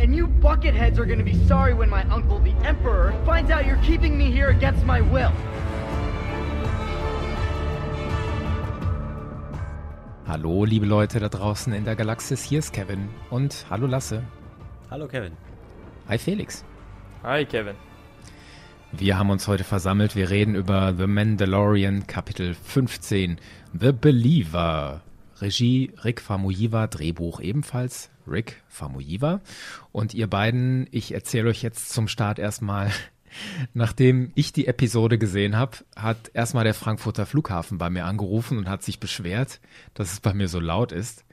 And you bucketheads are gonna be sorry when my uncle, the Emperor, finds out you're keeping me here against my will. Hallo, liebe Leute da draußen in der Galaxis, hier ist Kevin und hallo Lasse. Hallo Kevin. Hi Felix. Hi Kevin. Wir haben uns heute versammelt, wir reden über The Mandalorian Kapitel 15, The Believer. Regie Rick Famuyiwa, Drehbuch ebenfalls Rick Famuyiwa. Und ihr beiden, ich erzähle euch jetzt zum Start erstmal Nachdem ich die Episode gesehen habe, hat erstmal der Frankfurter Flughafen bei mir angerufen und hat sich beschwert, dass es bei mir so laut ist.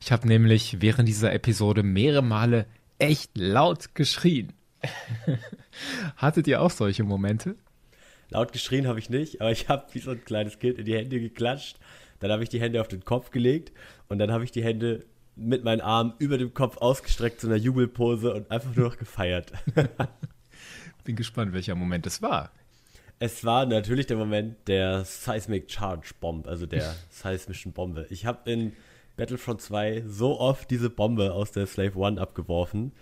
Ich habe nämlich während dieser Episode mehrere Male echt laut geschrien. Hattet ihr auch solche Momente? Laut geschrien habe ich nicht, aber ich habe wie so ein kleines Kind in die Hände geklatscht. Dann habe ich die Hände auf den Kopf gelegt und dann habe ich die Hände mit meinen Armen über dem Kopf ausgestreckt zu einer Jubelpose und einfach nur noch gefeiert. Bin gespannt, welcher Moment es war. Es war natürlich der Moment der Seismic Charge Bomb, also der seismischen Bombe. Ich habe in Battlefront 2 so oft diese Bombe aus der Slave One abgeworfen,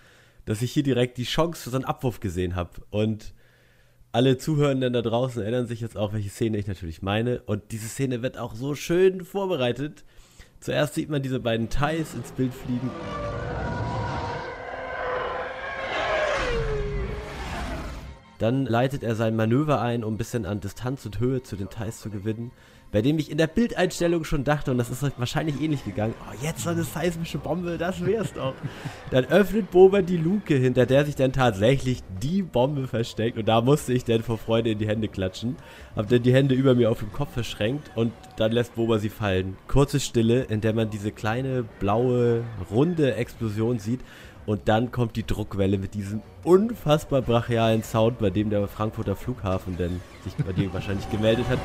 dass ich hier direkt die Chance für so einen Abwurf gesehen habe. Und alle Zuhörenden da draußen erinnern sich jetzt auch, welche Szene ich natürlich meine. Und diese Szene wird auch so schön vorbereitet. Zuerst sieht man diese beiden Thais ins Bild fliegen. Dann leitet er sein Manöver ein, um ein bisschen an Distanz und Höhe zu den Thais zu gewinnen. Bei dem ich in der Bildeinstellung schon dachte, und das ist wahrscheinlich ähnlich gegangen, oh, jetzt so eine seismische Bombe, das wär's doch. dann öffnet Boba die Luke, hinter der sich dann tatsächlich die Bombe versteckt. Und da musste ich dann vor Freude in die Hände klatschen. Hab dann die Hände über mir auf dem Kopf verschränkt und dann lässt Boba sie fallen. Kurze Stille, in der man diese kleine, blaue, runde Explosion sieht. Und dann kommt die Druckwelle mit diesem unfassbar brachialen Sound, bei dem der Frankfurter Flughafen denn sich bei dir wahrscheinlich gemeldet hat.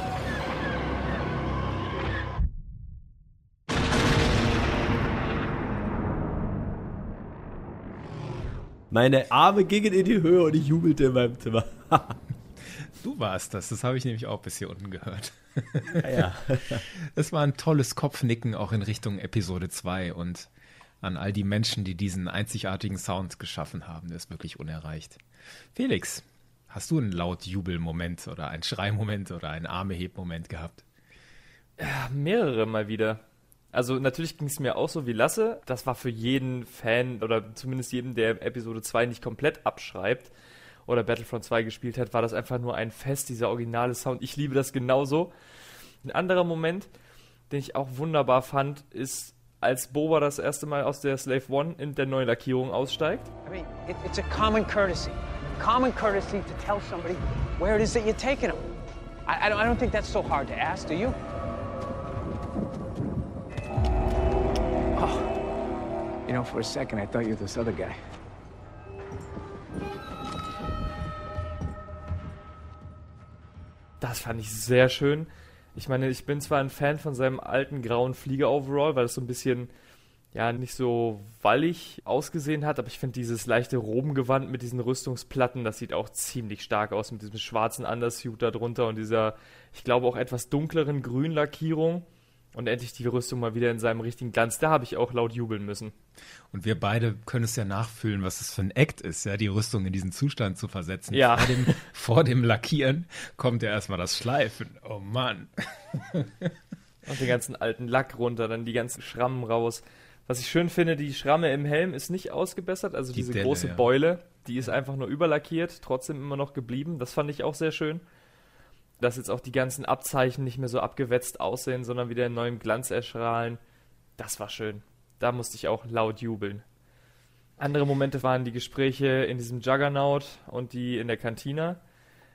Meine Arme gingen in die Höhe und ich jubelte in meinem Zimmer. du warst das, das habe ich nämlich auch bis hier unten gehört. ja, ja. Es war ein tolles Kopfnicken auch in Richtung Episode 2 und an all die Menschen, die diesen einzigartigen Sound geschaffen haben. Der ist wirklich unerreicht. Felix, hast du einen laut Jubelmoment oder einen Schreimoment oder einen Armehebmoment gehabt? Ja, mehrere mal wieder. Also natürlich ging es mir auch so wie Lasse. Das war für jeden Fan oder zumindest jeden, der Episode 2 nicht komplett abschreibt oder Battlefront 2 gespielt hat, war das einfach nur ein Fest, dieser originale Sound. Ich liebe das genauso. Ein anderer Moment, den ich auch wunderbar fand, ist als Boba das erste Mal aus der Slave One in der neuen Lackierung aussteigt. I mean, it, it's a common courtesy. Common courtesy to tell somebody where it is that you're taking them. I, I, don't, I don't think that's so hard to ask, do you? Know, for a second I thought you were this other guy. Das fand ich sehr schön. Ich meine, ich bin zwar ein Fan von seinem alten grauen Flieger-Overall, weil es so ein bisschen, ja, nicht so wallig ausgesehen hat, aber ich finde dieses leichte Robengewand mit diesen Rüstungsplatten, das sieht auch ziemlich stark aus mit diesem schwarzen Undersuit da drunter und dieser, ich glaube, auch etwas dunkleren Grünlackierung und endlich die Rüstung mal wieder in seinem richtigen Glanz. Da habe ich auch laut jubeln müssen. Und wir beide können es ja nachfühlen, was es für ein Act ist, ja, die Rüstung in diesen Zustand zu versetzen. Ja. Vor dem, vor dem Lackieren kommt ja erstmal das Schleifen. Oh Mann. Und den ganzen alten Lack runter, dann die ganzen Schrammen raus. Was ich schön finde, die Schramme im Helm ist nicht ausgebessert, also die diese Delle, große ja. Beule, die ist einfach nur überlackiert, trotzdem immer noch geblieben. Das fand ich auch sehr schön dass jetzt auch die ganzen Abzeichen nicht mehr so abgewetzt aussehen, sondern wieder in neuem Glanz erstrahlen. Das war schön. Da musste ich auch laut jubeln. Andere Momente waren die Gespräche in diesem Juggernaut und die in der Kantina.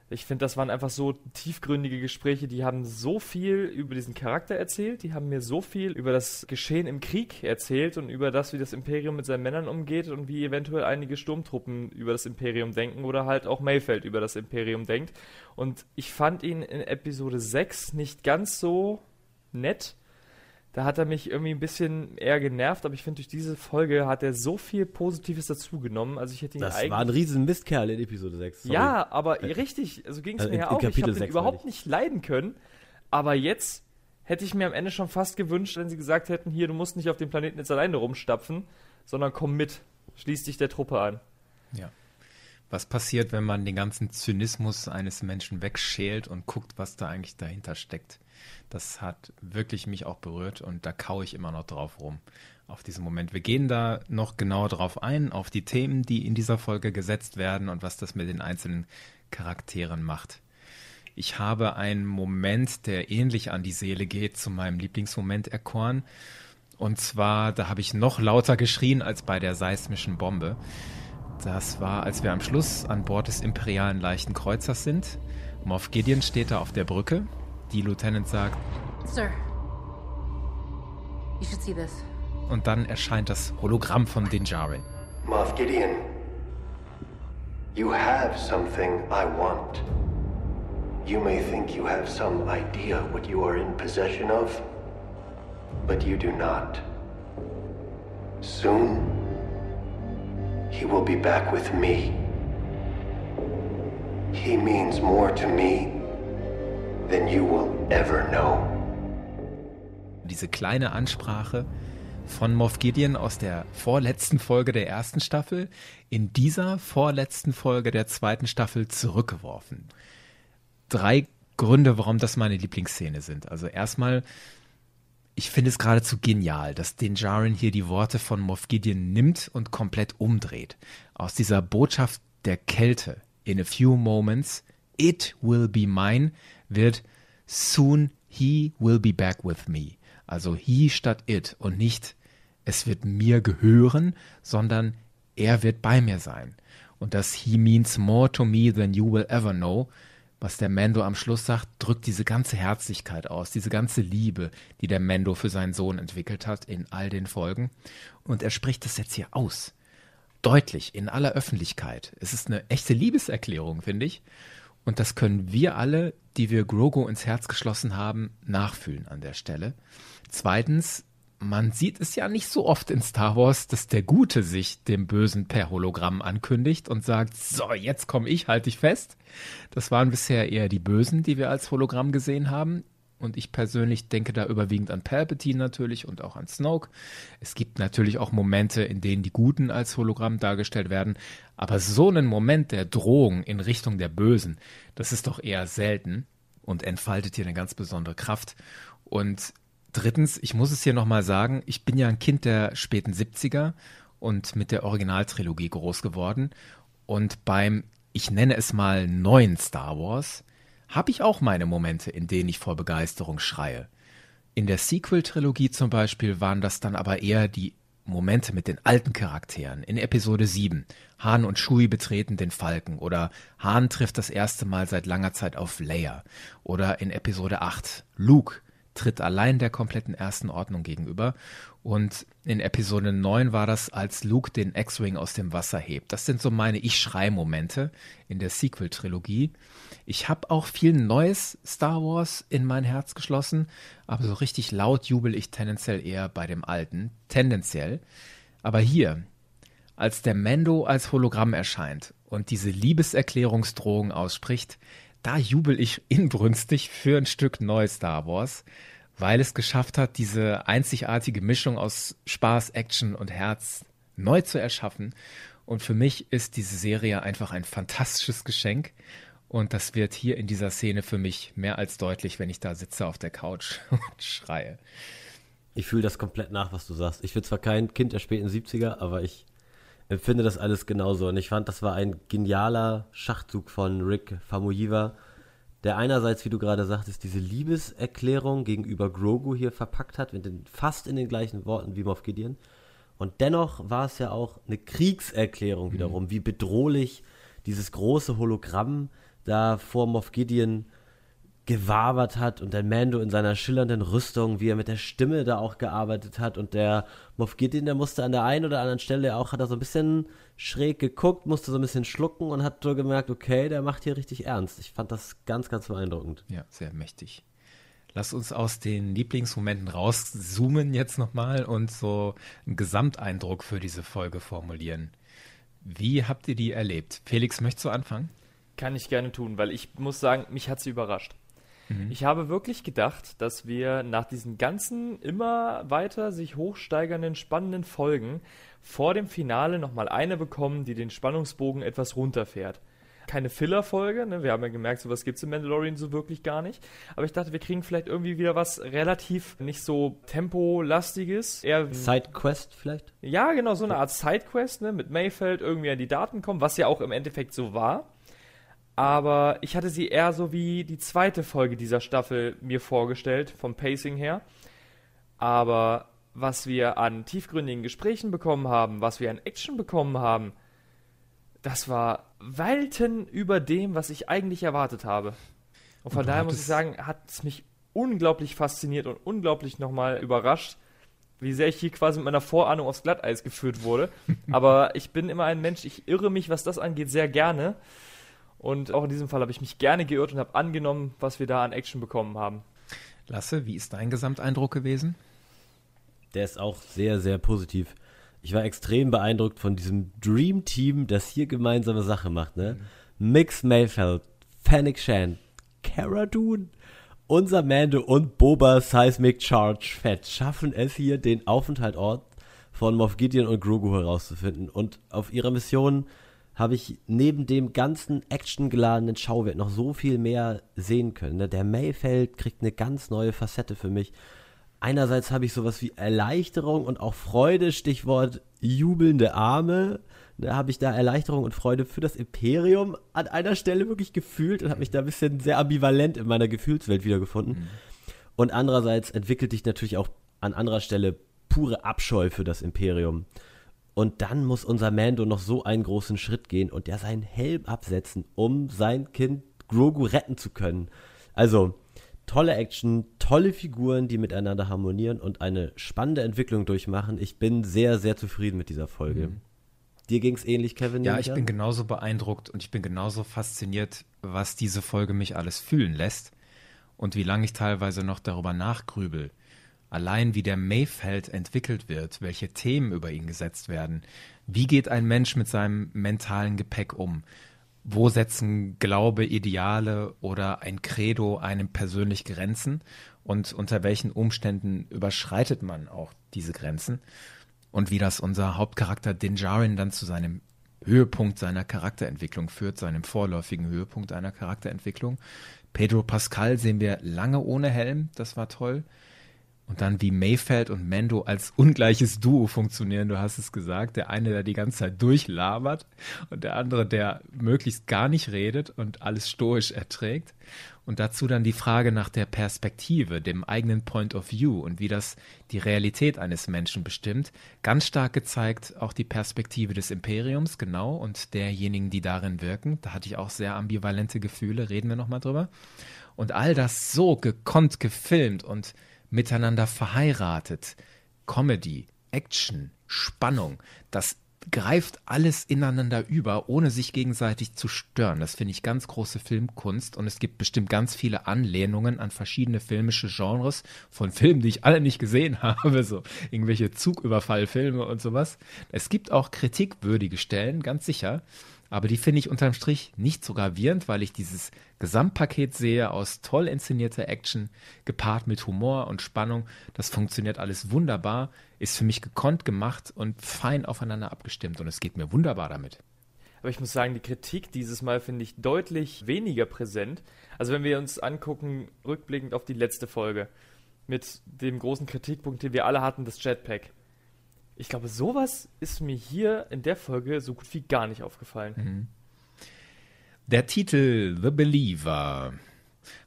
Ich finde, das waren einfach so tiefgründige Gespräche, die haben so viel über diesen Charakter erzählt, die haben mir so viel über das Geschehen im Krieg erzählt und über das, wie das Imperium mit seinen Männern umgeht und wie eventuell einige Sturmtruppen über das Imperium denken oder halt auch Mayfeld über das Imperium denkt. Und ich fand ihn in Episode 6 nicht ganz so nett da hat er mich irgendwie ein bisschen eher genervt, aber ich finde, durch diese Folge hat er so viel Positives dazugenommen. Also ich hätte ihn Das war ein riesen Mistkerl in Episode 6. Sorry. Ja, aber richtig, also ging es also mir ja auch. ich habe ihn überhaupt nicht leiden können. Aber jetzt hätte ich mir am Ende schon fast gewünscht, wenn sie gesagt hätten, hier, du musst nicht auf dem Planeten jetzt alleine rumstapfen, sondern komm mit. Schließ dich der Truppe an. Ja. Was passiert, wenn man den ganzen Zynismus eines Menschen wegschält und guckt, was da eigentlich dahinter steckt? Das hat wirklich mich auch berührt und da kaue ich immer noch drauf rum auf diesen Moment. Wir gehen da noch genauer drauf ein, auf die Themen, die in dieser Folge gesetzt werden und was das mit den einzelnen Charakteren macht. Ich habe einen Moment, der ähnlich an die Seele geht, zu meinem Lieblingsmoment erkoren. Und zwar, da habe ich noch lauter geschrien als bei der seismischen Bombe. Das war, als wir am Schluss an Bord des imperialen leichten Kreuzers sind. Moff Gideon steht da auf der Brücke. Die Lieutenant sagt, Sir, you should see this. Und dann erscheint das Hologramm von Dinjarin. Moff Gideon, you have something I want. You may think you have some idea what you are in possession of, but you do not. Soon, he will be back with me. He means more to me than you will ever know. Diese kleine Ansprache von Moff Gideon aus der vorletzten Folge der ersten Staffel in dieser vorletzten Folge der zweiten Staffel zurückgeworfen. Drei Gründe, warum das meine Lieblingsszene sind. Also erstmal, ich finde es geradezu genial, dass den Jaren hier die Worte von Moff Gideon nimmt und komplett umdreht. Aus dieser Botschaft der Kälte, in a few moments, it will be mine, wird soon he will be back with me. Also he statt it und nicht es wird mir gehören, sondern er wird bei mir sein. Und das he means more to me than you will ever know, was der Mando am Schluss sagt, drückt diese ganze Herzlichkeit aus, diese ganze Liebe, die der Mando für seinen Sohn entwickelt hat in all den Folgen. Und er spricht das jetzt hier aus. Deutlich, in aller Öffentlichkeit. Es ist eine echte Liebeserklärung, finde ich. Und das können wir alle, die wir Grogu ins Herz geschlossen haben, nachfühlen an der Stelle. Zweitens, man sieht es ja nicht so oft in Star Wars, dass der Gute sich dem Bösen per Hologramm ankündigt und sagt, so, jetzt komme ich, halte ich fest. Das waren bisher eher die Bösen, die wir als Hologramm gesehen haben. Und ich persönlich denke da überwiegend an Palpatine natürlich und auch an Snoke. Es gibt natürlich auch Momente, in denen die Guten als Hologramm dargestellt werden. Aber so einen Moment der Drohung in Richtung der Bösen, das ist doch eher selten und entfaltet hier eine ganz besondere Kraft. Und Drittens, ich muss es hier nochmal sagen, ich bin ja ein Kind der späten 70er und mit der Originaltrilogie groß geworden. Und beim, ich nenne es mal, neuen Star Wars, habe ich auch meine Momente, in denen ich vor Begeisterung schreie. In der Sequel-Trilogie zum Beispiel waren das dann aber eher die Momente mit den alten Charakteren. In Episode 7, Han und Shui betreten den Falken oder Han trifft das erste Mal seit langer Zeit auf Leia. Oder in Episode 8, Luke tritt allein der kompletten ersten Ordnung gegenüber. Und in Episode 9 war das, als Luke den X-Wing aus dem Wasser hebt. Das sind so meine Ich-Schrei-Momente in der Sequel-Trilogie. Ich habe auch viel neues Star Wars in mein Herz geschlossen, aber so richtig laut jubel ich tendenziell eher bei dem alten. Tendenziell. Aber hier, als der Mando als Hologramm erscheint und diese Liebeserklärungsdrohung ausspricht, da jubel ich inbrünstig für ein Stück neu Star Wars, weil es geschafft hat, diese einzigartige Mischung aus Spaß, Action und Herz neu zu erschaffen. Und für mich ist diese Serie einfach ein fantastisches Geschenk. Und das wird hier in dieser Szene für mich mehr als deutlich, wenn ich da sitze auf der Couch und schreie. Ich fühle das komplett nach, was du sagst. Ich bin zwar kein Kind der späten 70er, aber ich empfinde das alles genauso. Und ich fand, das war ein genialer Schachzug von Rick Famuyiwa, der einerseits, wie du gerade sagtest, diese Liebeserklärung gegenüber Grogu hier verpackt hat, mit den, fast in den gleichen Worten wie Moff Gideon. Und dennoch war es ja auch eine Kriegserklärung wiederum, mhm. wie bedrohlich dieses große Hologramm da vor Moff Gideon gewabert hat und der Mando in seiner schillernden Rüstung, wie er mit der Stimme da auch gearbeitet hat und der Moff Gideon, der musste an der einen oder anderen Stelle auch, hat er so ein bisschen schräg geguckt, musste so ein bisschen schlucken und hat so gemerkt, okay, der macht hier richtig ernst. Ich fand das ganz, ganz beeindruckend. Ja, sehr mächtig. Lass uns aus den Lieblingsmomenten rauszoomen jetzt nochmal und so einen Gesamteindruck für diese Folge formulieren. Wie habt ihr die erlebt? Felix, möchtest du anfangen? Kann ich gerne tun, weil ich muss sagen, mich hat sie überrascht. Mhm. Ich habe wirklich gedacht, dass wir nach diesen ganzen immer weiter sich hochsteigernden, spannenden Folgen vor dem Finale nochmal eine bekommen, die den Spannungsbogen etwas runterfährt keine Filler-Folge. Ne? Wir haben ja gemerkt, sowas gibt es im Mandalorian so wirklich gar nicht. Aber ich dachte, wir kriegen vielleicht irgendwie wieder was relativ nicht so tempolastiges. Eher Sidequest vielleicht? Ja, genau, so eine Art Sidequest, ne? Mit Mayfeld irgendwie an die Daten kommen, was ja auch im Endeffekt so war. Aber ich hatte sie eher so wie die zweite Folge dieser Staffel mir vorgestellt, vom Pacing her. Aber was wir an tiefgründigen Gesprächen bekommen haben, was wir an Action bekommen haben, das war Welten über dem, was ich eigentlich erwartet habe. Und von und daher muss ich sagen, hat es mich unglaublich fasziniert und unglaublich nochmal überrascht, wie sehr ich hier quasi mit meiner Vorahnung aufs Glatteis geführt wurde. Aber ich bin immer ein Mensch, ich irre mich, was das angeht, sehr gerne. Und auch in diesem Fall habe ich mich gerne geirrt und habe angenommen, was wir da an Action bekommen haben. Lasse, wie ist dein Gesamteindruck gewesen? Der ist auch sehr, sehr positiv ich war extrem beeindruckt von diesem Dream Team, das hier gemeinsame Sache macht, ne? Mhm. Mix Mayfeld, Fennec Shan, Cara Dune, unser Mando und Boba Seismic Charge Fett schaffen es hier, den Aufenthaltort von Moff Gideon und Grogu herauszufinden. Und auf ihrer Mission habe ich neben dem ganzen actiongeladenen Schauwert noch so viel mehr sehen können. Ne? Der Mayfeld kriegt eine ganz neue Facette für mich einerseits habe ich sowas wie Erleichterung und auch Freude, Stichwort jubelnde Arme. Da habe ich da Erleichterung und Freude für das Imperium an einer Stelle wirklich gefühlt und habe mich da ein bisschen sehr ambivalent in meiner Gefühlswelt wiedergefunden. Mhm. Und andererseits entwickelt sich natürlich auch an anderer Stelle pure Abscheu für das Imperium. Und dann muss unser Mando noch so einen großen Schritt gehen und ja seinen Helm absetzen, um sein Kind Grogu retten zu können. Also, tolle Action, tolle Figuren, die miteinander harmonieren und eine spannende Entwicklung durchmachen. Ich bin sehr, sehr zufrieden mit dieser Folge. Mhm. Dir ging es ähnlich, Kevin? Ja, ich bin genauso beeindruckt und ich bin genauso fasziniert, was diese Folge mich alles fühlen lässt und wie lange ich teilweise noch darüber nachgrübel. Allein wie der Mayfeld entwickelt wird, welche Themen über ihn gesetzt werden. Wie geht ein Mensch mit seinem mentalen Gepäck um? wo setzen Glaube, Ideale oder ein Credo einem persönlich Grenzen und unter welchen Umständen überschreitet man auch diese Grenzen und wie das unser Hauptcharakter Dinjarin dann zu seinem Höhepunkt seiner Charakterentwicklung führt, seinem vorläufigen Höhepunkt einer Charakterentwicklung. Pedro Pascal sehen wir lange ohne Helm, das war toll. Und dann wie Mayfeld und Mando als ungleiches Duo funktionieren, du hast es gesagt. Der eine, der die ganze Zeit durchlabert und der andere, der möglichst gar nicht redet und alles stoisch erträgt. Und dazu dann die Frage nach der Perspektive, dem eigenen Point of View und wie das die Realität eines Menschen bestimmt. Ganz stark gezeigt auch die Perspektive des Imperiums, genau, und derjenigen, die darin wirken. Da hatte ich auch sehr ambivalente Gefühle, reden wir nochmal drüber. Und all das so gekonnt gefilmt und miteinander verheiratet. Comedy, Action, Spannung, das greift alles ineinander über, ohne sich gegenseitig zu stören. Das finde ich ganz große Filmkunst und es gibt bestimmt ganz viele Anlehnungen an verschiedene filmische Genres von Filmen, die ich alle nicht gesehen habe, so irgendwelche Zugüberfallfilme und sowas. Es gibt auch kritikwürdige Stellen, ganz sicher. Aber die finde ich unterm Strich nicht so gravierend, weil ich dieses Gesamtpaket sehe aus toll inszenierter Action, gepaart mit Humor und Spannung. Das funktioniert alles wunderbar, ist für mich gekonnt gemacht und fein aufeinander abgestimmt und es geht mir wunderbar damit. Aber ich muss sagen, die Kritik dieses Mal finde ich deutlich weniger präsent. Also wenn wir uns angucken, rückblickend auf die letzte Folge, mit dem großen Kritikpunkt, den wir alle hatten, das Jetpack. Ich glaube, sowas ist mir hier in der Folge so gut wie gar nicht aufgefallen. Mhm. Der Titel The Believer.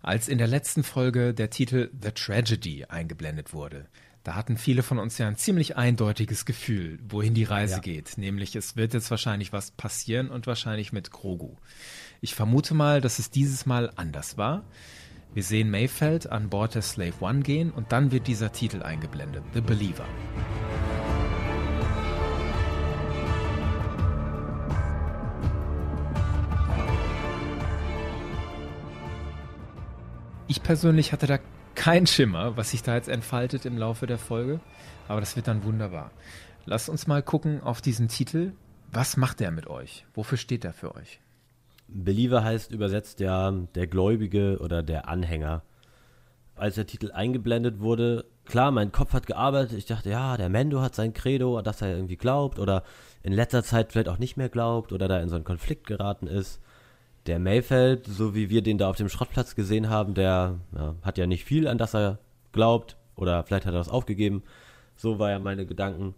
Als in der letzten Folge der Titel The Tragedy eingeblendet wurde, da hatten viele von uns ja ein ziemlich eindeutiges Gefühl, wohin die Reise ja. geht. Nämlich, es wird jetzt wahrscheinlich was passieren und wahrscheinlich mit Grogu. Ich vermute mal, dass es dieses Mal anders war. Wir sehen Mayfeld an Bord der Slave One gehen und dann wird dieser Titel eingeblendet, The Believer. Ich persönlich hatte da keinen Schimmer, was sich da jetzt entfaltet im Laufe der Folge, aber das wird dann wunderbar. Lasst uns mal gucken auf diesen Titel. Was macht der mit euch? Wofür steht er für euch? Believer heißt übersetzt ja der Gläubige oder der Anhänger. Als der Titel eingeblendet wurde, klar, mein Kopf hat gearbeitet. Ich dachte, ja, der Mendo hat sein Credo, dass er irgendwie glaubt oder in letzter Zeit vielleicht auch nicht mehr glaubt oder da in so einen Konflikt geraten ist. Der Mayfeld, so wie wir den da auf dem Schrottplatz gesehen haben, der ja, hat ja nicht viel, an das er glaubt oder vielleicht hat er das aufgegeben. So war ja meine Gedanken.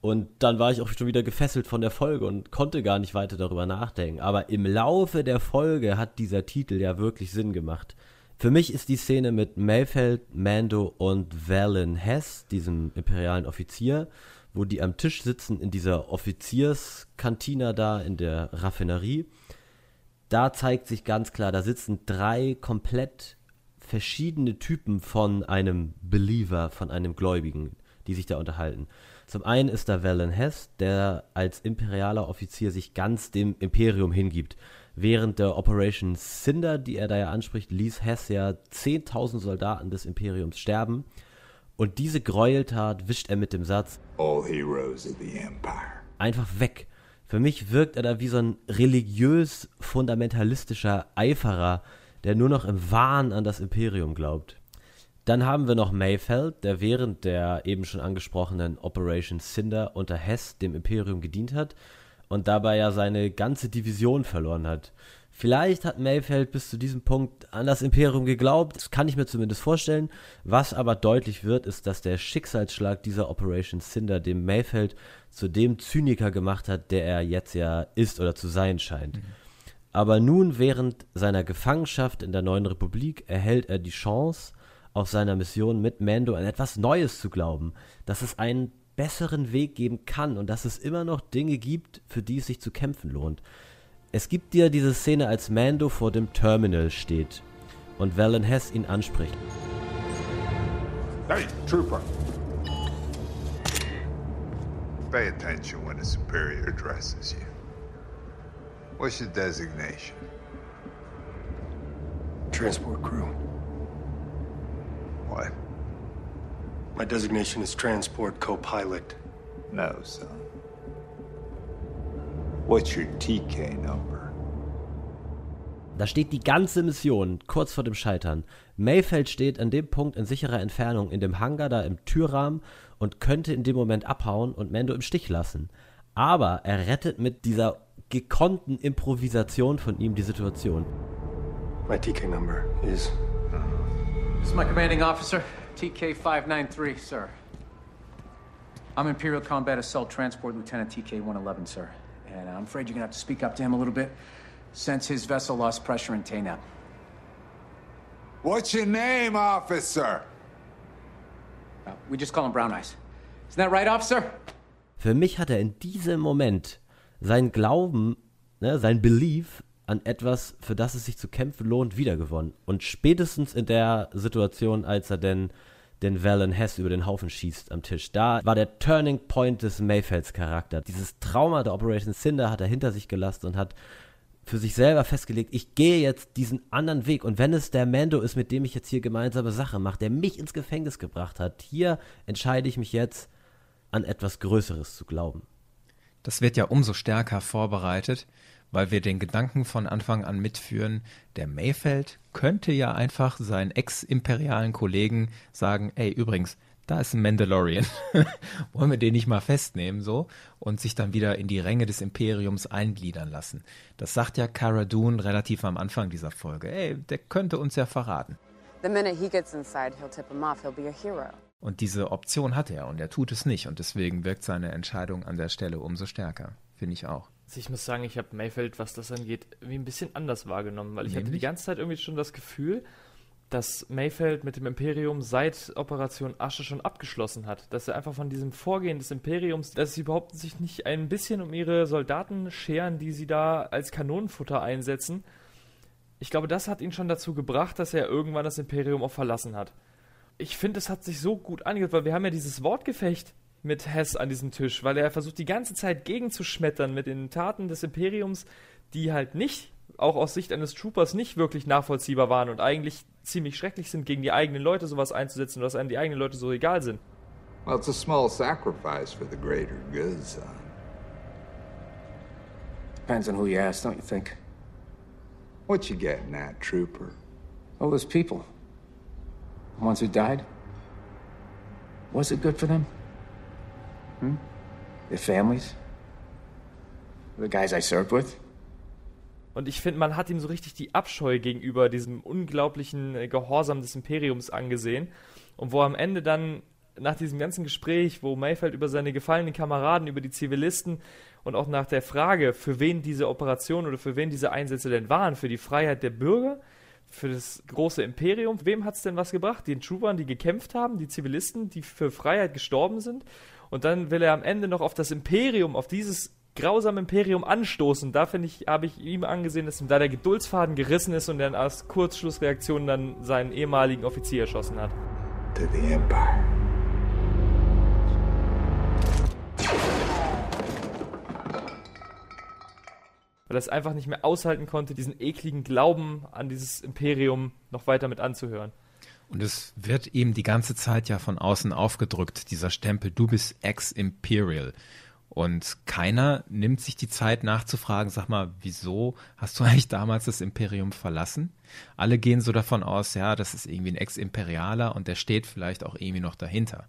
Und dann war ich auch schon wieder gefesselt von der Folge und konnte gar nicht weiter darüber nachdenken. Aber im Laufe der Folge hat dieser Titel ja wirklich Sinn gemacht. Für mich ist die Szene mit Mayfeld, Mando und Valen Hess, diesem imperialen Offizier, wo die am Tisch sitzen in dieser Offizierskantina da in der Raffinerie. Da zeigt sich ganz klar, da sitzen drei komplett verschiedene Typen von einem Believer, von einem Gläubigen, die sich da unterhalten. Zum einen ist da Valen Hess, der als imperialer Offizier sich ganz dem Imperium hingibt. Während der Operation Cinder, die er da ja anspricht, ließ Hess ja 10.000 Soldaten des Imperiums sterben. Und diese Gräueltat wischt er mit dem Satz All heroes of the Empire. Einfach weg. Für mich wirkt er da wie so ein religiös fundamentalistischer Eiferer, der nur noch im Wahn an das Imperium glaubt. Dann haben wir noch Mayfeld, der während der eben schon angesprochenen Operation Cinder unter Hess dem Imperium gedient hat und dabei ja seine ganze Division verloren hat. Vielleicht hat Mayfeld bis zu diesem Punkt an das Imperium geglaubt, das kann ich mir zumindest vorstellen. Was aber deutlich wird, ist, dass der Schicksalsschlag dieser Operation Cinder dem Mayfeld zu dem Zyniker gemacht hat, der er jetzt ja ist oder zu sein scheint. Mhm. Aber nun während seiner Gefangenschaft in der neuen Republik erhält er die Chance, auf seiner Mission mit Mando an etwas Neues zu glauben, dass es einen besseren Weg geben kann und dass es immer noch Dinge gibt, für die es sich zu kämpfen lohnt. Es gibt dir diese Szene, als Mando vor dem Terminal steht und Valen Hess ihn anspricht. Hey, Trooper. Pay attention when a superior addresses you. What's your designation? Transport crew. What? My designation is transport co-pilot. No, son. What's your TK number? Da steht die ganze Mission kurz vor dem Scheitern. Mayfeld steht an dem Punkt in sicherer Entfernung in dem Hangar da im Türrahmen und könnte in dem Moment abhauen und Mando im Stich lassen. Aber er rettet mit dieser gekonnten Improvisation von ihm die Situation. My TK number is This is my commanding officer, TK 593, sir. I'm Imperial Combat Assault Transport Lieutenant TK 111, sir. And I'm afraid you're gonna have to speak up to him a little bit since his vessel lost pressure in Taynab. What's your name, officer? Uh, we just call him Brown Eyes. Isn't that right, officer? Für mich hat er in diesem Moment sein Glauben, ne, sein Belief an etwas, für das es sich zu kämpfen lohnt, wiedergewonnen. Und spätestens in der Situation, als er denn den Valen Hess über den Haufen schießt am Tisch. Da war der Turning Point des Mayfelds Charakter. Dieses Trauma der Operation Cinder hat er hinter sich gelassen und hat für sich selber festgelegt, ich gehe jetzt diesen anderen Weg. Und wenn es der Mando ist, mit dem ich jetzt hier gemeinsame Sache mache, der mich ins Gefängnis gebracht hat, hier entscheide ich mich jetzt, an etwas Größeres zu glauben. Das wird ja umso stärker vorbereitet, weil wir den Gedanken von Anfang an mitführen, der Mayfeld könnte ja einfach seinen ex-imperialen Kollegen sagen, ey, übrigens, da ist ein Mandalorian. Wollen wir den nicht mal festnehmen, so? Und sich dann wieder in die Ränge des Imperiums eingliedern lassen. Das sagt ja Cara Dune relativ am Anfang dieser Folge. Ey, der könnte uns ja verraten. The minute he gets inside, he'll tip him off. He'll be a hero. Und diese Option hat er und er tut es nicht. Und deswegen wirkt seine Entscheidung an der Stelle umso stärker. Finde ich auch. Also ich muss sagen, ich habe Mayfeld, was das angeht, irgendwie ein bisschen anders wahrgenommen, weil ich Nämlich? hatte die ganze Zeit irgendwie schon das Gefühl, dass Mayfeld mit dem Imperium seit Operation Asche schon abgeschlossen hat. Dass er einfach von diesem Vorgehen des Imperiums, dass sie überhaupt sich nicht ein bisschen um ihre Soldaten scheren, die sie da als Kanonenfutter einsetzen. Ich glaube, das hat ihn schon dazu gebracht, dass er irgendwann das Imperium auch verlassen hat. Ich finde, es hat sich so gut angehört, weil wir haben ja dieses Wortgefecht mit Hess an diesem Tisch, weil er versucht die ganze Zeit gegenzuschmettern mit den Taten des Imperiums, die halt nicht, auch aus Sicht eines Troopers, nicht wirklich nachvollziehbar waren und eigentlich ziemlich schrecklich sind, gegen die eigenen Leute sowas einzusetzen, dass einem die eigenen Leute so egal sind. Well, it's a small sacrifice for the greater good, son. Depends on who you ask, don't you think? What you getting at, trooper? Oh, those people. Ones who died? Was it good for them? Hmm? Their families? The guys I served with? Und ich finde, man hat ihm so richtig die Abscheu gegenüber diesem unglaublichen äh, Gehorsam des Imperiums angesehen. Und wo am Ende dann nach diesem ganzen Gespräch, wo Mayfeld über seine gefallenen Kameraden, über die Zivilisten und auch nach der Frage, für wen diese Operation oder für wen diese Einsätze denn waren, für die Freiheit der Bürger, für das große Imperium, wem hat es denn was gebracht? Den Troopern, die gekämpft haben, die Zivilisten, die für Freiheit gestorben sind. Und dann will er am Ende noch auf das Imperium, auf dieses grausame Imperium anstoßen. Da finde ich, habe ich ihm angesehen, dass ihm da der Geduldsfaden gerissen ist und er als Kurzschlussreaktion dann seinen ehemaligen Offizier erschossen hat. To the Empire. weil er es einfach nicht mehr aushalten konnte, diesen ekligen Glauben an dieses Imperium noch weiter mit anzuhören. Und es wird ihm die ganze Zeit ja von außen aufgedrückt, dieser Stempel, du bist ex-Imperial. Und keiner nimmt sich die Zeit nachzufragen, sag mal, wieso hast du eigentlich damals das Imperium verlassen? Alle gehen so davon aus, ja, das ist irgendwie ein Ex-Imperialer und der steht vielleicht auch irgendwie noch dahinter.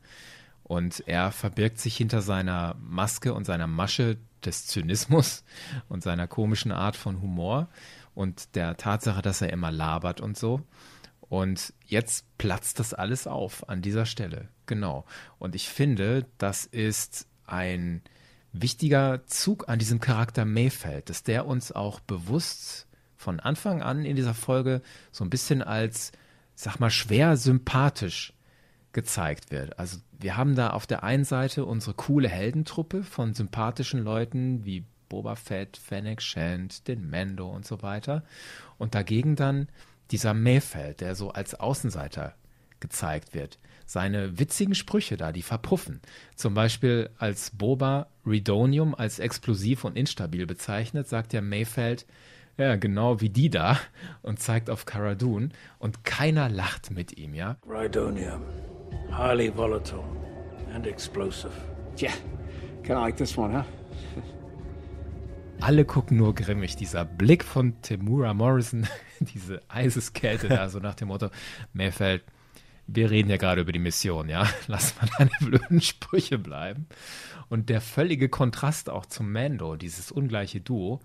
Und er verbirgt sich hinter seiner Maske und seiner Masche des Zynismus und seiner komischen Art von Humor und der Tatsache, dass er immer labert und so. Und jetzt platzt das alles auf an dieser Stelle. Genau. Und ich finde, das ist ein wichtiger Zug an diesem Charakter Mayfeld, dass der uns auch bewusst von Anfang an in dieser Folge so ein bisschen als, sag mal, schwer sympathisch gezeigt wird. Also wir haben da auf der einen Seite unsere coole Heldentruppe von sympathischen Leuten wie Boba Fett, Fennec Shand, den Mando und so weiter. Und dagegen dann dieser Mayfeld, der so als Außenseiter gezeigt wird. Seine witzigen Sprüche da, die verpuffen. Zum Beispiel als Boba Redonium als explosiv und instabil bezeichnet, sagt der Mayfeld, ja, genau wie die da und zeigt auf Cara Dune und keiner lacht mit ihm, ja? Rhydonium highly volatile and explosive. Yeah, kind of like this one, huh? Alle gucken nur grimmig. Dieser Blick von Temura Morrison, diese Eiseskälte da, so nach dem Motto, Mayfeld, wir reden ja gerade über die Mission, ja? Lass mal deine blöden Sprüche bleiben. Und der völlige Kontrast auch zum Mando, dieses ungleiche Duo.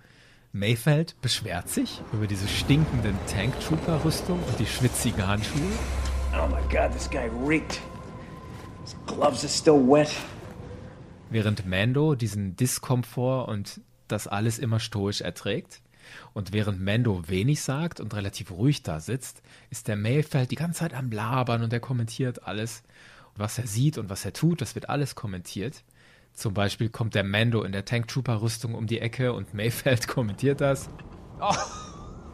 Mayfeld beschwert sich über diese stinkenden Tank-Trooper-Rüstung und die schwitzigen Handschuhe. Oh my god, this guy reeked. His gloves are still wet. Während Mando diesen Diskomfort und das alles immer stoisch erträgt. Und während Mando wenig sagt und relativ ruhig da sitzt, ist der Mayfeld die ganze Zeit am Labern und er kommentiert alles. was er sieht und was er tut, das wird alles kommentiert. Zum Beispiel kommt der Mando in der Tank Trooper Rüstung um die Ecke und Mayfeld kommentiert das. Oh,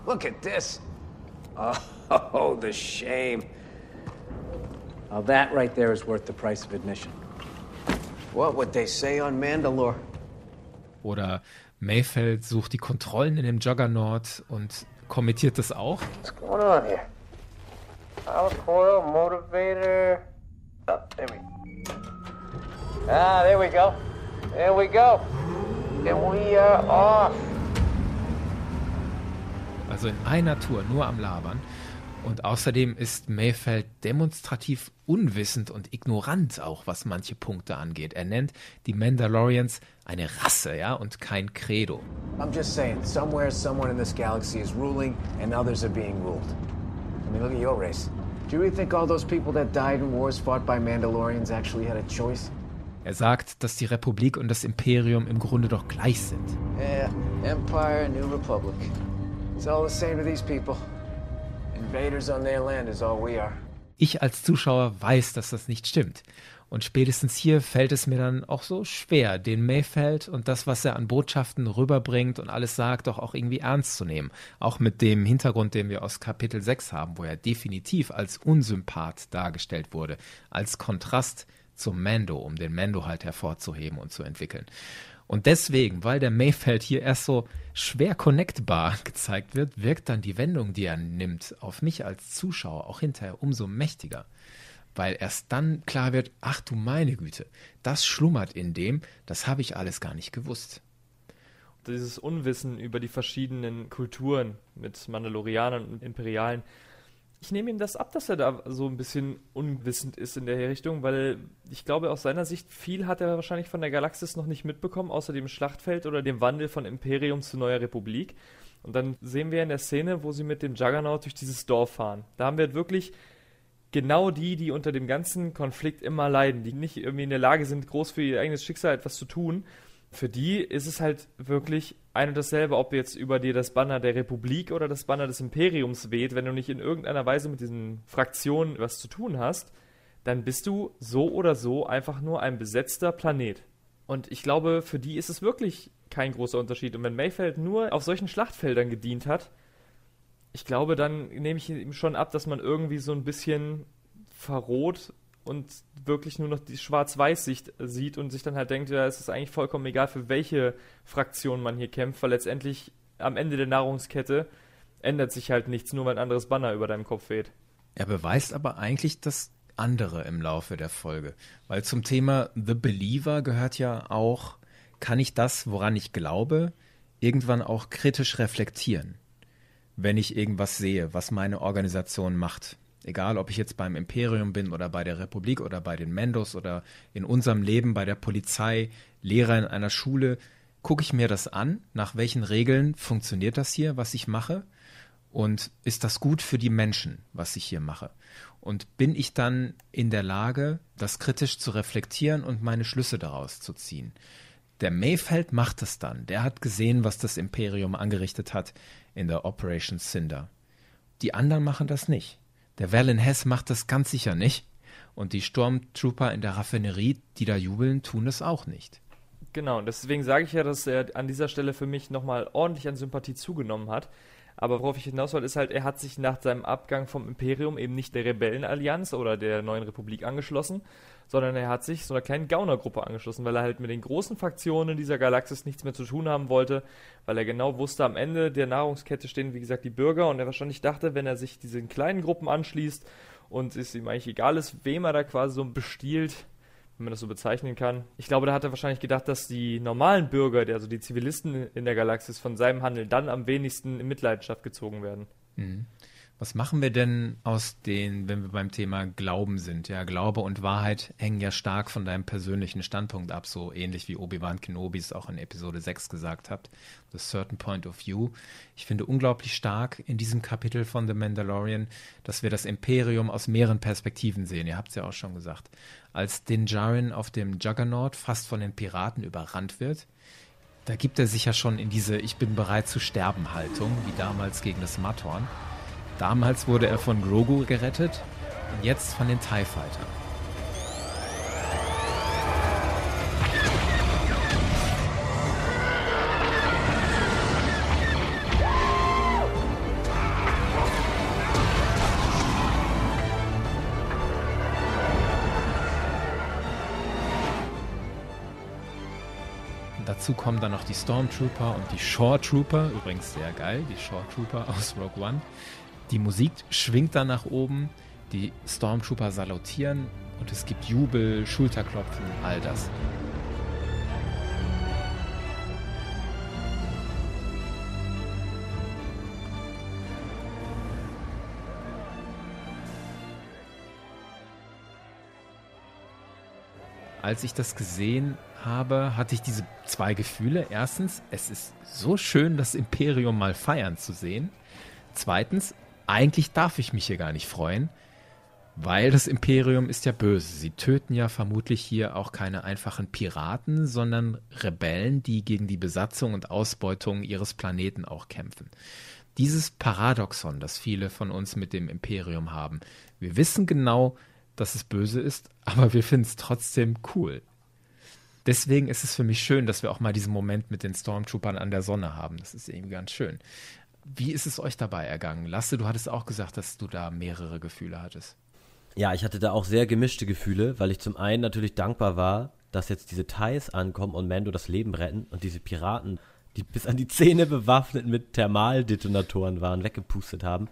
look at this. Oh, the shame. Now that right there is worth the price of admission. What would they say on Mandalore? Oder Mayfeld sucht die Kontrollen in dem Juggernaut und kommentiert das auch. What's going on here? Power coil, motivator. Oh, there we Ah, there we go. There we go. And we are off. Also in einer Tour nur am Labern. Und außerdem ist Mayfeld demonstrativ unwissend und ignorant auch, was manche Punkte angeht. Er nennt die Mandalorians eine Rasse, ja, und kein Credo. I'm just saying, somewhere someone in this galaxy is ruling and others are being ruled. I mean, look at your race. Do you really think all those people that died in wars fought by Mandalorians actually had a choice? Er sagt, dass die Republik und das Imperium im Grunde doch gleich sind. Yeah, Empire, New Republic. It's all the same to these people. Ich als Zuschauer weiß, dass das nicht stimmt. Und spätestens hier fällt es mir dann auch so schwer, den Mayfeld und das, was er an Botschaften rüberbringt und alles sagt, doch auch irgendwie ernst zu nehmen. Auch mit dem Hintergrund, den wir aus Kapitel 6 haben, wo er definitiv als Unsympath dargestellt wurde, als Kontrast zum Mando, um den Mando halt hervorzuheben und zu entwickeln. Und deswegen, weil der Mayfeld hier erst so schwer connectbar gezeigt wird, wirkt dann die Wendung, die er nimmt, auf mich als Zuschauer auch hinterher umso mächtiger. Weil erst dann klar wird, ach du meine Güte, das schlummert in dem, das habe ich alles gar nicht gewusst. Dieses Unwissen über die verschiedenen Kulturen mit Mandalorianern und Imperialen, ich nehme ihm das ab, dass er da so ein bisschen unwissend ist in der Richtung, weil ich glaube, aus seiner Sicht viel hat er wahrscheinlich von der Galaxis noch nicht mitbekommen, außer dem Schlachtfeld oder dem Wandel von Imperium zu Neuer Republik. Und dann sehen wir in der Szene, wo sie mit dem Juggernaut durch dieses Dorf fahren. Da haben wir wirklich genau die, die unter dem ganzen Konflikt immer leiden, die nicht irgendwie in der Lage sind, groß für ihr eigenes Schicksal etwas zu tun. Für die ist es halt wirklich ein und dasselbe, ob jetzt über dir das Banner der Republik oder das Banner des Imperiums weht, wenn du nicht in irgendeiner Weise mit diesen Fraktionen was zu tun hast, dann bist du so oder so einfach nur ein besetzter Planet. Und ich glaube, für die ist es wirklich kein großer Unterschied. Und wenn Mayfeld nur auf solchen Schlachtfeldern gedient hat, ich glaube, dann nehme ich ihm schon ab, dass man irgendwie so ein bisschen verroht und wirklich nur noch die Schwarz-Weiß-Sicht sieht und sich dann halt denkt, ja, es ist eigentlich vollkommen egal, für welche Fraktion man hier kämpft, weil letztendlich am Ende der Nahrungskette ändert sich halt nichts, nur weil ein anderes Banner über deinem Kopf weht. Er beweist aber eigentlich das andere im Laufe der Folge, weil zum Thema The Believer gehört ja auch, kann ich das, woran ich glaube, irgendwann auch kritisch reflektieren, wenn ich irgendwas sehe, was meine Organisation macht Egal, ob ich jetzt beim Imperium bin oder bei der Republik oder bei den Mendos oder in unserem Leben bei der Polizei, Lehrer in einer Schule, gucke ich mir das an, nach welchen Regeln funktioniert das hier, was ich mache und ist das gut für die Menschen, was ich hier mache. Und bin ich dann in der Lage, das kritisch zu reflektieren und meine Schlüsse daraus zu ziehen. Der Mayfeld macht es dann. Der hat gesehen, was das Imperium angerichtet hat in der Operation Cinder. Die anderen machen das nicht. Der Valen Hess macht das ganz sicher nicht. Und die Stormtrooper in der Raffinerie, die da jubeln, tun es auch nicht. Genau, und deswegen sage ich ja, dass er an dieser Stelle für mich nochmal ordentlich an Sympathie zugenommen hat. Aber worauf ich hinaus wollte, ist halt, er hat sich nach seinem Abgang vom Imperium eben nicht der Rebellenallianz oder der neuen Republik angeschlossen, sondern er hat sich so einer kleinen Gaunergruppe angeschlossen, weil er halt mit den großen Fraktionen dieser Galaxis nichts mehr zu tun haben wollte, weil er genau wusste, am Ende der Nahrungskette stehen, wie gesagt, die Bürger und er wahrscheinlich dachte, wenn er sich diesen kleinen Gruppen anschließt und es ihm eigentlich egal ist, wem er da quasi so bestiehlt, wenn man das so bezeichnen kann. Ich glaube, da hat er wahrscheinlich gedacht, dass die normalen Bürger, also die Zivilisten in der Galaxis, von seinem Handeln dann am wenigsten in Mitleidenschaft gezogen werden. Mhm. Was machen wir denn aus den, wenn wir beim Thema Glauben sind? Ja, Glaube und Wahrheit hängen ja stark von deinem persönlichen Standpunkt ab, so ähnlich wie Obi-Wan Kenobi es auch in Episode 6 gesagt hat. The Certain Point of View. Ich finde unglaublich stark in diesem Kapitel von The Mandalorian, dass wir das Imperium aus mehreren Perspektiven sehen. Ihr habt es ja auch schon gesagt. Als Din Djarin auf dem Juggernaut fast von den Piraten überrannt wird, da gibt er sich ja schon in diese Ich bin bereit zu sterben Haltung, wie damals gegen das Mattorn. Damals wurde er von Grogu gerettet und jetzt von den TIE Fightern. Dazu kommen dann noch die Stormtrooper und die Shore Trooper, übrigens sehr geil, die Shore Trooper aus Rogue One, die Musik schwingt dann nach oben, die Stormtrooper salutieren und es gibt Jubel, Schulterklopfen, all das. Als ich das gesehen habe, hatte ich diese zwei Gefühle. Erstens, es ist so schön, das Imperium mal feiern zu sehen. Zweitens, eigentlich darf ich mich hier gar nicht freuen, weil das Imperium ist ja böse. Sie töten ja vermutlich hier auch keine einfachen Piraten, sondern Rebellen, die gegen die Besatzung und Ausbeutung ihres Planeten auch kämpfen. Dieses Paradoxon, das viele von uns mit dem Imperium haben. Wir wissen genau, dass es böse ist, aber wir finden es trotzdem cool. Deswegen ist es für mich schön, dass wir auch mal diesen Moment mit den Stormtroopern an der Sonne haben. Das ist irgendwie ganz schön. Wie ist es euch dabei ergangen? Lasse, du hattest auch gesagt, dass du da mehrere Gefühle hattest. Ja, ich hatte da auch sehr gemischte Gefühle, weil ich zum einen natürlich dankbar war, dass jetzt diese Thais ankommen und Mando das Leben retten und diese Piraten, die bis an die Zähne bewaffnet mit Thermaldetonatoren waren, weggepustet haben.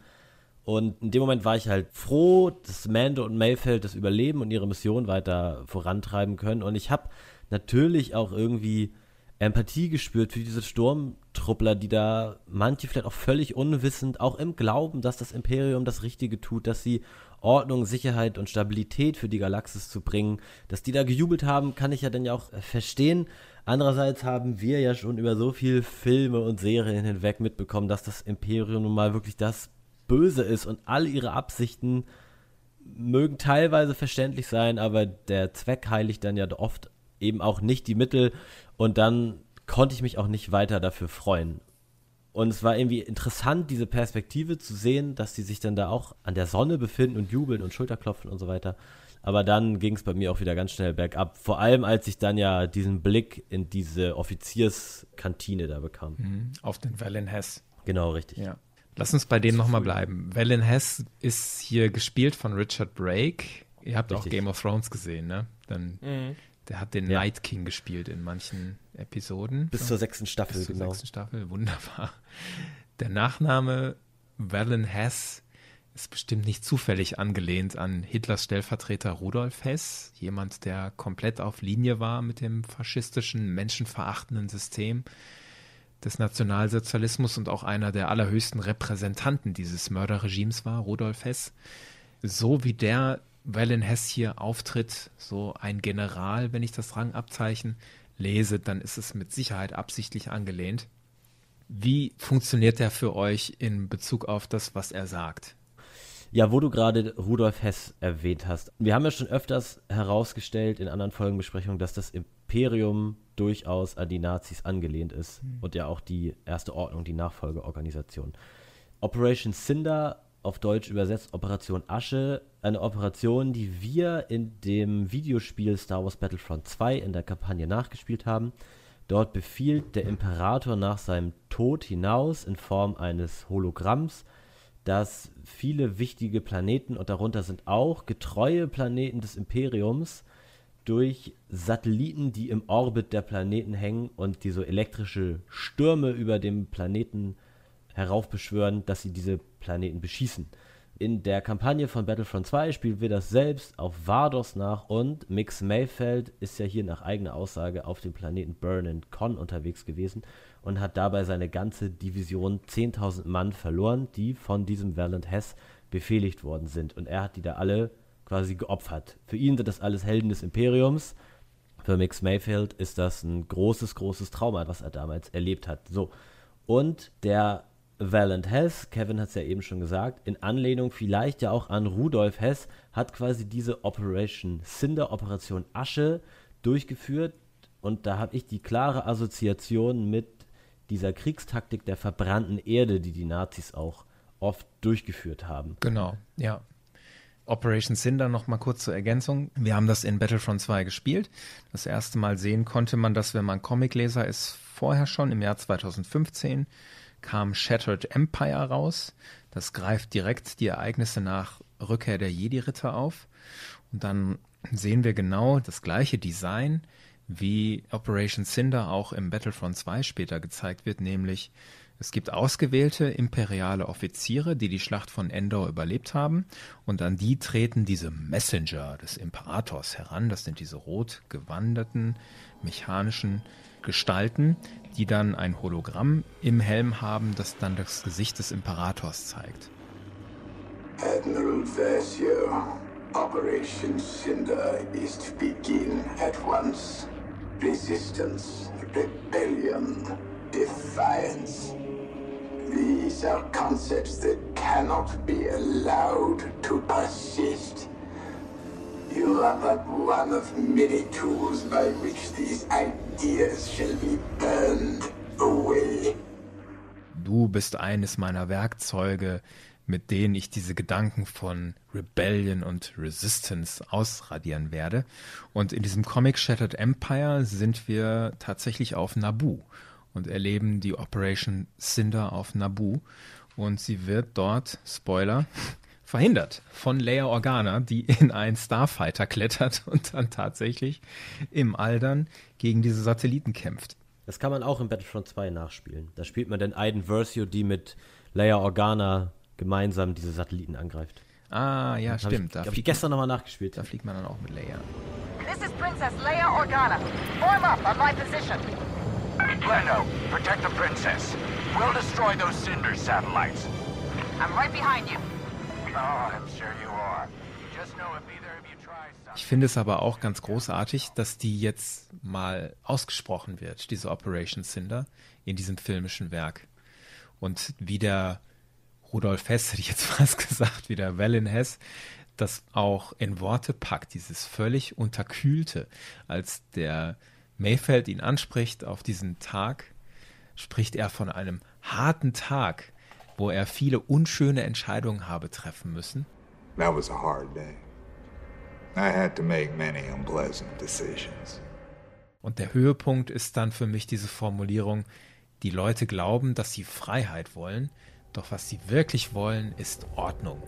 Und in dem Moment war ich halt froh, dass Mando und Mayfeld das überleben und ihre Mission weiter vorantreiben können. Und ich habe natürlich auch irgendwie Empathie gespürt für diese Sturmtruppler, die da manche vielleicht auch völlig unwissend, auch im Glauben, dass das Imperium das Richtige tut, dass sie Ordnung, Sicherheit und Stabilität für die Galaxis zu bringen, dass die da gejubelt haben, kann ich ja dann ja auch verstehen. Andererseits haben wir ja schon über so viele Filme und Serien hinweg mitbekommen, dass das Imperium nun mal wirklich das Böse ist und all ihre Absichten mögen teilweise verständlich sein, aber der Zweck heiligt dann ja oft eben auch nicht die Mittel und dann konnte ich mich auch nicht weiter dafür freuen. Und es war irgendwie interessant, diese Perspektive zu sehen, dass die sich dann da auch an der Sonne befinden und jubeln und Schulterklopfen und so weiter. Aber dann ging es bei mir auch wieder ganz schnell bergab. Vor allem, als ich dann ja diesen Blick in diese Offizierskantine da bekam. Mhm, auf den Valen Hess. Genau, richtig. Ja. Lass uns bei dem nochmal bleiben. Valen Hess ist hier gespielt von Richard Brake. Ihr habt richtig. auch Game of Thrones gesehen, ne? Dann mhm. Der hat den ja. Night King gespielt in manchen Episoden. Bis zur sechsten Staffel, Bis zur genau. sechsten Staffel, wunderbar. Der Nachname Valen Hess ist bestimmt nicht zufällig angelehnt an Hitlers Stellvertreter Rudolf Hess, jemand, der komplett auf Linie war mit dem faschistischen, menschenverachtenden System des Nationalsozialismus und auch einer der allerhöchsten Repräsentanten dieses Mörderregimes war, Rudolf Hess. So wie der Wellen Hess hier auftritt, so ein General, wenn ich das Rangabzeichen lese, dann ist es mit Sicherheit absichtlich angelehnt. Wie funktioniert der für euch in Bezug auf das, was er sagt? Ja, wo du gerade Rudolf Hess erwähnt hast. Wir haben ja schon öfters herausgestellt in anderen Folgenbesprechungen, dass das Imperium durchaus an die Nazis angelehnt ist mhm. und ja auch die Erste Ordnung, die Nachfolgeorganisation. Operation Cinder auf Deutsch übersetzt Operation Asche, eine Operation, die wir in dem Videospiel Star Wars Battlefront 2 in der Kampagne nachgespielt haben. Dort befiehlt der Imperator nach seinem Tod hinaus in Form eines Hologramms, dass viele wichtige Planeten, und darunter sind auch getreue Planeten des Imperiums, durch Satelliten, die im Orbit der Planeten hängen und die so elektrische Stürme über dem Planeten heraufbeschwören, dass sie diese Planeten beschießen. In der Kampagne von Battlefront 2 spielen wir das selbst auf Vardos nach und Mix Mayfeld ist ja hier nach eigener Aussage auf dem Planeten Burn and Con unterwegs gewesen und hat dabei seine ganze Division 10.000 Mann verloren, die von diesem Valiant Hess befehligt worden sind. Und er hat die da alle quasi geopfert. Für ihn sind das alles Helden des Imperiums. Für Mix Mayfield ist das ein großes, großes Trauma, was er damals erlebt hat. So. Und der Valant Hess, Kevin hat es ja eben schon gesagt, in Anlehnung vielleicht ja auch an Rudolf Hess, hat quasi diese Operation Cinder, Operation Asche durchgeführt. Und da habe ich die klare Assoziation mit dieser Kriegstaktik der verbrannten Erde, die die Nazis auch oft durchgeführt haben. Genau, ja. Operation Cinder noch mal kurz zur Ergänzung. Wir haben das in Battlefront 2 gespielt. Das erste Mal sehen konnte man das, wenn man Comicleser ist, vorher schon im Jahr 2015 kam Shattered Empire raus. Das greift direkt die Ereignisse nach Rückkehr der Jedi-Ritter auf. Und dann sehen wir genau das gleiche Design, wie Operation Cinder auch im Battlefront 2 später gezeigt wird, nämlich es gibt ausgewählte imperiale Offiziere, die die Schlacht von Endor überlebt haben, und an die treten diese Messenger des Imperators heran. Das sind diese rot gewanderten mechanischen Gestalten, die dann ein Hologramm im Helm haben, das dann das Gesicht des Imperators zeigt. Admiral Versio, Operation Cinder is to begin at once. Resistance, rebellion, defiance. These are concepts that cannot be allowed to persist. You are but one of many tools by which these ideas shall be burned away. Du bist eines meiner Werkzeuge, mit denen ich diese Gedanken von Rebellion und Resistance ausradieren werde. Und in diesem Comic Shattered Empire sind wir tatsächlich auf Naboo und erleben die Operation Cinder auf Naboo. Und sie wird dort, Spoiler, verhindert von Leia Organa, die in einen Starfighter klettert und dann tatsächlich im All dann gegen diese Satelliten kämpft. Das kann man auch in Battlefront 2 nachspielen. Da spielt man den Aiden Versio, die mit Leia Organa gemeinsam diese Satelliten angreift. Ah, ja, stimmt. Ich, da hab ich gestern nochmal nachgespielt. Da fliegt man dann auch mit Leia. This is Princess Leia Organa. Form up on my position. Lando, protect the princess. We'll destroy those Cinder satellites. I'm right behind you. Ich finde es aber auch ganz großartig, dass die jetzt mal ausgesprochen wird, diese Operation Cinder, in diesem filmischen Werk. Und wie der Rudolf Hess, hätte ich jetzt fast gesagt, wie der Wellin Hess, das auch in Worte packt, dieses völlig unterkühlte, als der Mayfeld ihn anspricht auf diesen Tag, spricht er von einem harten Tag, wo er viele unschöne Entscheidungen habe treffen müssen. That was a hard day. I had to make many unpleasant decisions. Und der Höhepunkt ist dann für mich diese Formulierung, die Leute glauben, dass sie Freiheit wollen, doch was sie wirklich wollen, ist Ordnung.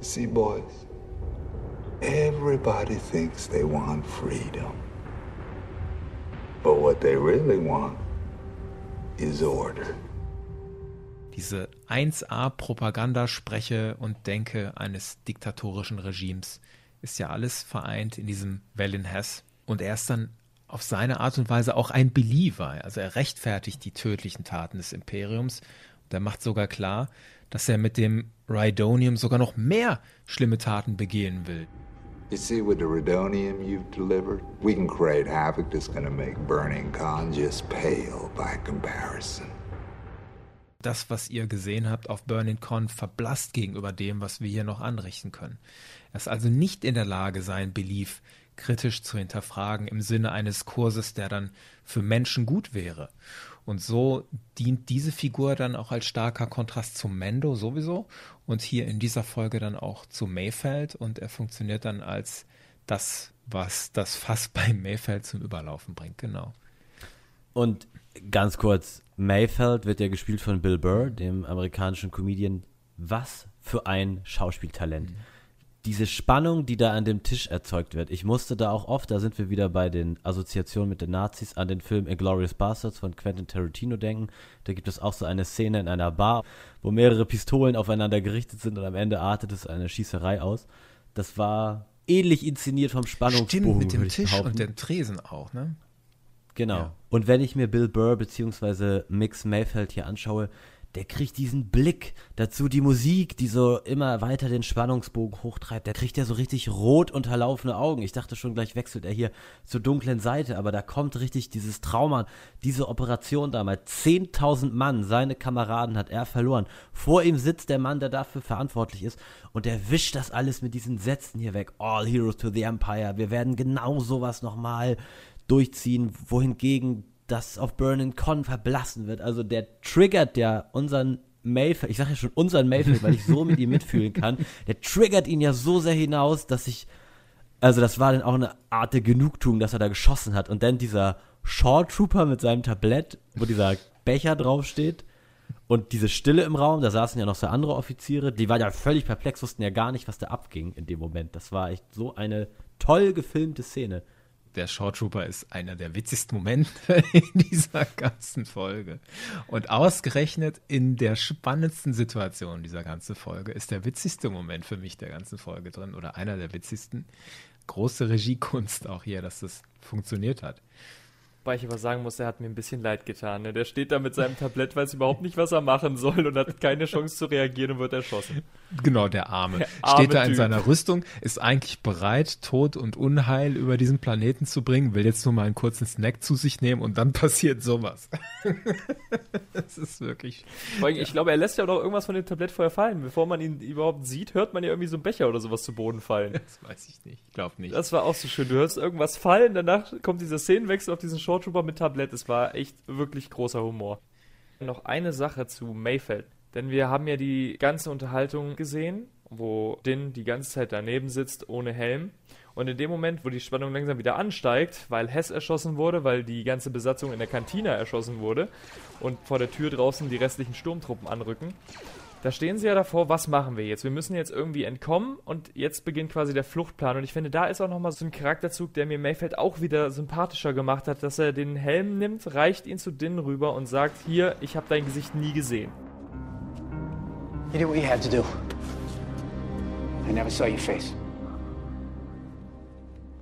See, boys, everybody thinks they want freedom. But what they really want is order. Diese 1A Propaganda spreche und denke eines diktatorischen Regimes ist ja alles vereint in diesem Wellin Hess. Und er ist dann auf seine Art und Weise auch ein Believer. Also er rechtfertigt die tödlichen Taten des Imperiums. Und er macht sogar klar, dass er mit dem Rhydonium sogar noch mehr schlimme Taten begehen will. You see, with the Redonium you've delivered, we can create havoc that's gonna make Burning Con just pale by comparison. Das, was ihr gesehen habt auf Burning Con, verblasst gegenüber dem, was wir hier noch anrichten können. Er ist also nicht in der Lage, sein Belief kritisch zu hinterfragen im Sinne eines Kurses, der dann für Menschen gut wäre. Und so dient diese Figur dann auch als starker Kontrast zu Mendo sowieso und hier in dieser Folge dann auch zu Mayfeld und er funktioniert dann als das, was das Fass bei Mayfeld zum Überlaufen bringt, genau. Und ganz kurz, Mayfeld wird ja gespielt von Bill Burr, dem amerikanischen Comedian. Was für ein Schauspieltalent. Mhm diese Spannung, die da an dem Tisch erzeugt wird. Ich musste da auch oft, da sind wir wieder bei den Assoziationen mit den Nazis, an den Film Inglourious Bastards von Quentin Tarantino denken. Da gibt es auch so eine Szene in einer Bar, wo mehrere Pistolen aufeinander gerichtet sind und am Ende artet es eine Schießerei aus. Das war ähnlich inszeniert vom Spannungsbogen. Stimmt, mit dem Tisch und dem Tresen auch, ne? Genau. Ja. Und wenn ich mir Bill Burr bzw. Mix Mayfeld hier anschaue, der kriegt diesen Blick, dazu die Musik, die so immer weiter den Spannungsbogen hochtreibt, der kriegt ja so richtig rot unterlaufene Augen. Ich dachte schon, gleich wechselt er hier zur dunklen Seite, aber da kommt richtig dieses Trauma, diese Operation damals. 10.000 Mann, seine Kameraden hat er verloren. Vor ihm sitzt der Mann, der dafür verantwortlich ist und der wischt das alles mit diesen Sätzen hier weg. All Heroes to the Empire, wir werden genau sowas nochmal durchziehen, wohingegen das auf Burning Con verblassen wird. Also der triggert ja unseren Mayfield, ich sage ja schon unseren Mayfield, weil ich so mit ihm mitfühlen kann, der triggert ihn ja so sehr hinaus, dass ich, also das war dann auch eine Art der Genugtuung, dass er da geschossen hat. Und dann dieser Short Trooper mit seinem Tablett, wo dieser Becher draufsteht und diese Stille im Raum, da saßen ja noch so andere Offiziere, die waren ja völlig perplex, wussten ja gar nicht, was da abging in dem Moment. Das war echt so eine toll gefilmte Szene der Short Trooper ist einer der witzigsten Momente in dieser ganzen Folge. Und ausgerechnet in der spannendsten Situation dieser ganzen Folge ist der witzigste Moment für mich der ganzen Folge drin oder einer der witzigsten. Große Regiekunst auch hier, dass das funktioniert hat. Wobei ich aber sagen muss, er hat mir ein bisschen leid getan. Ne? Der steht da mit seinem Tablett, weiß überhaupt nicht, was er machen soll und hat keine Chance zu reagieren und wird erschossen. Genau, der Arme. Der arme steht da in seiner Rüstung, ist eigentlich bereit, Tod und Unheil über diesen Planeten zu bringen, will jetzt nur mal einen kurzen Snack zu sich nehmen und dann passiert sowas. das ist wirklich. Allem, ich glaube, er lässt ja auch noch irgendwas von dem Tablett vorher fallen. Bevor man ihn überhaupt sieht, hört man ja irgendwie so einen Becher oder sowas zu Boden fallen. Das weiß ich nicht. Ich glaube nicht. Das war auch so schön. Du hörst irgendwas fallen, danach kommt dieser Szenenwechsel auf diesen Short Short Trooper mit Tablett. Es war echt wirklich großer Humor. Noch eine Sache zu Mayfeld. Denn wir haben ja die ganze Unterhaltung gesehen, wo Din die ganze Zeit daneben sitzt, ohne Helm. Und in dem Moment, wo die Spannung langsam wieder ansteigt, weil Hess erschossen wurde, weil die ganze Besatzung in der Kantine erschossen wurde und vor der Tür draußen die restlichen Sturmtruppen anrücken, da stehen sie ja davor, was machen wir jetzt? Wir müssen jetzt irgendwie entkommen und jetzt beginnt quasi der Fluchtplan. Und ich finde, da ist auch nochmal so ein Charakterzug, der mir Mayfeld auch wieder sympathischer gemacht hat, dass er den Helm nimmt, reicht ihn zu Din rüber und sagt, hier, ich habe dein Gesicht nie gesehen. You did what you had to do. I never saw your face.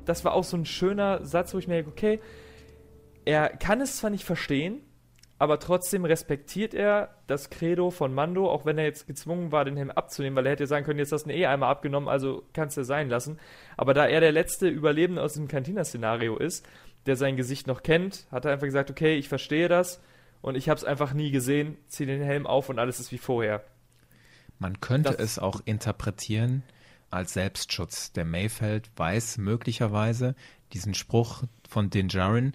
Das war auch so ein schöner Satz, wo ich mir denke, okay, er kann es zwar nicht verstehen, aber trotzdem respektiert er das Credo von Mando, auch wenn er jetzt gezwungen war, den Helm abzunehmen, weil er hätte sagen können, jetzt hast du ihn eh einmal abgenommen, also kannst du sein lassen. Aber da er der letzte Überlebende aus dem Cantina-Szenario ist, der sein Gesicht noch kennt, hat er einfach gesagt, okay, ich verstehe das und ich habe es einfach nie gesehen, zieh den Helm auf und alles ist wie vorher. Man könnte das es auch interpretieren als Selbstschutz. Der Mayfeld weiß möglicherweise diesen Spruch von Dinjarin,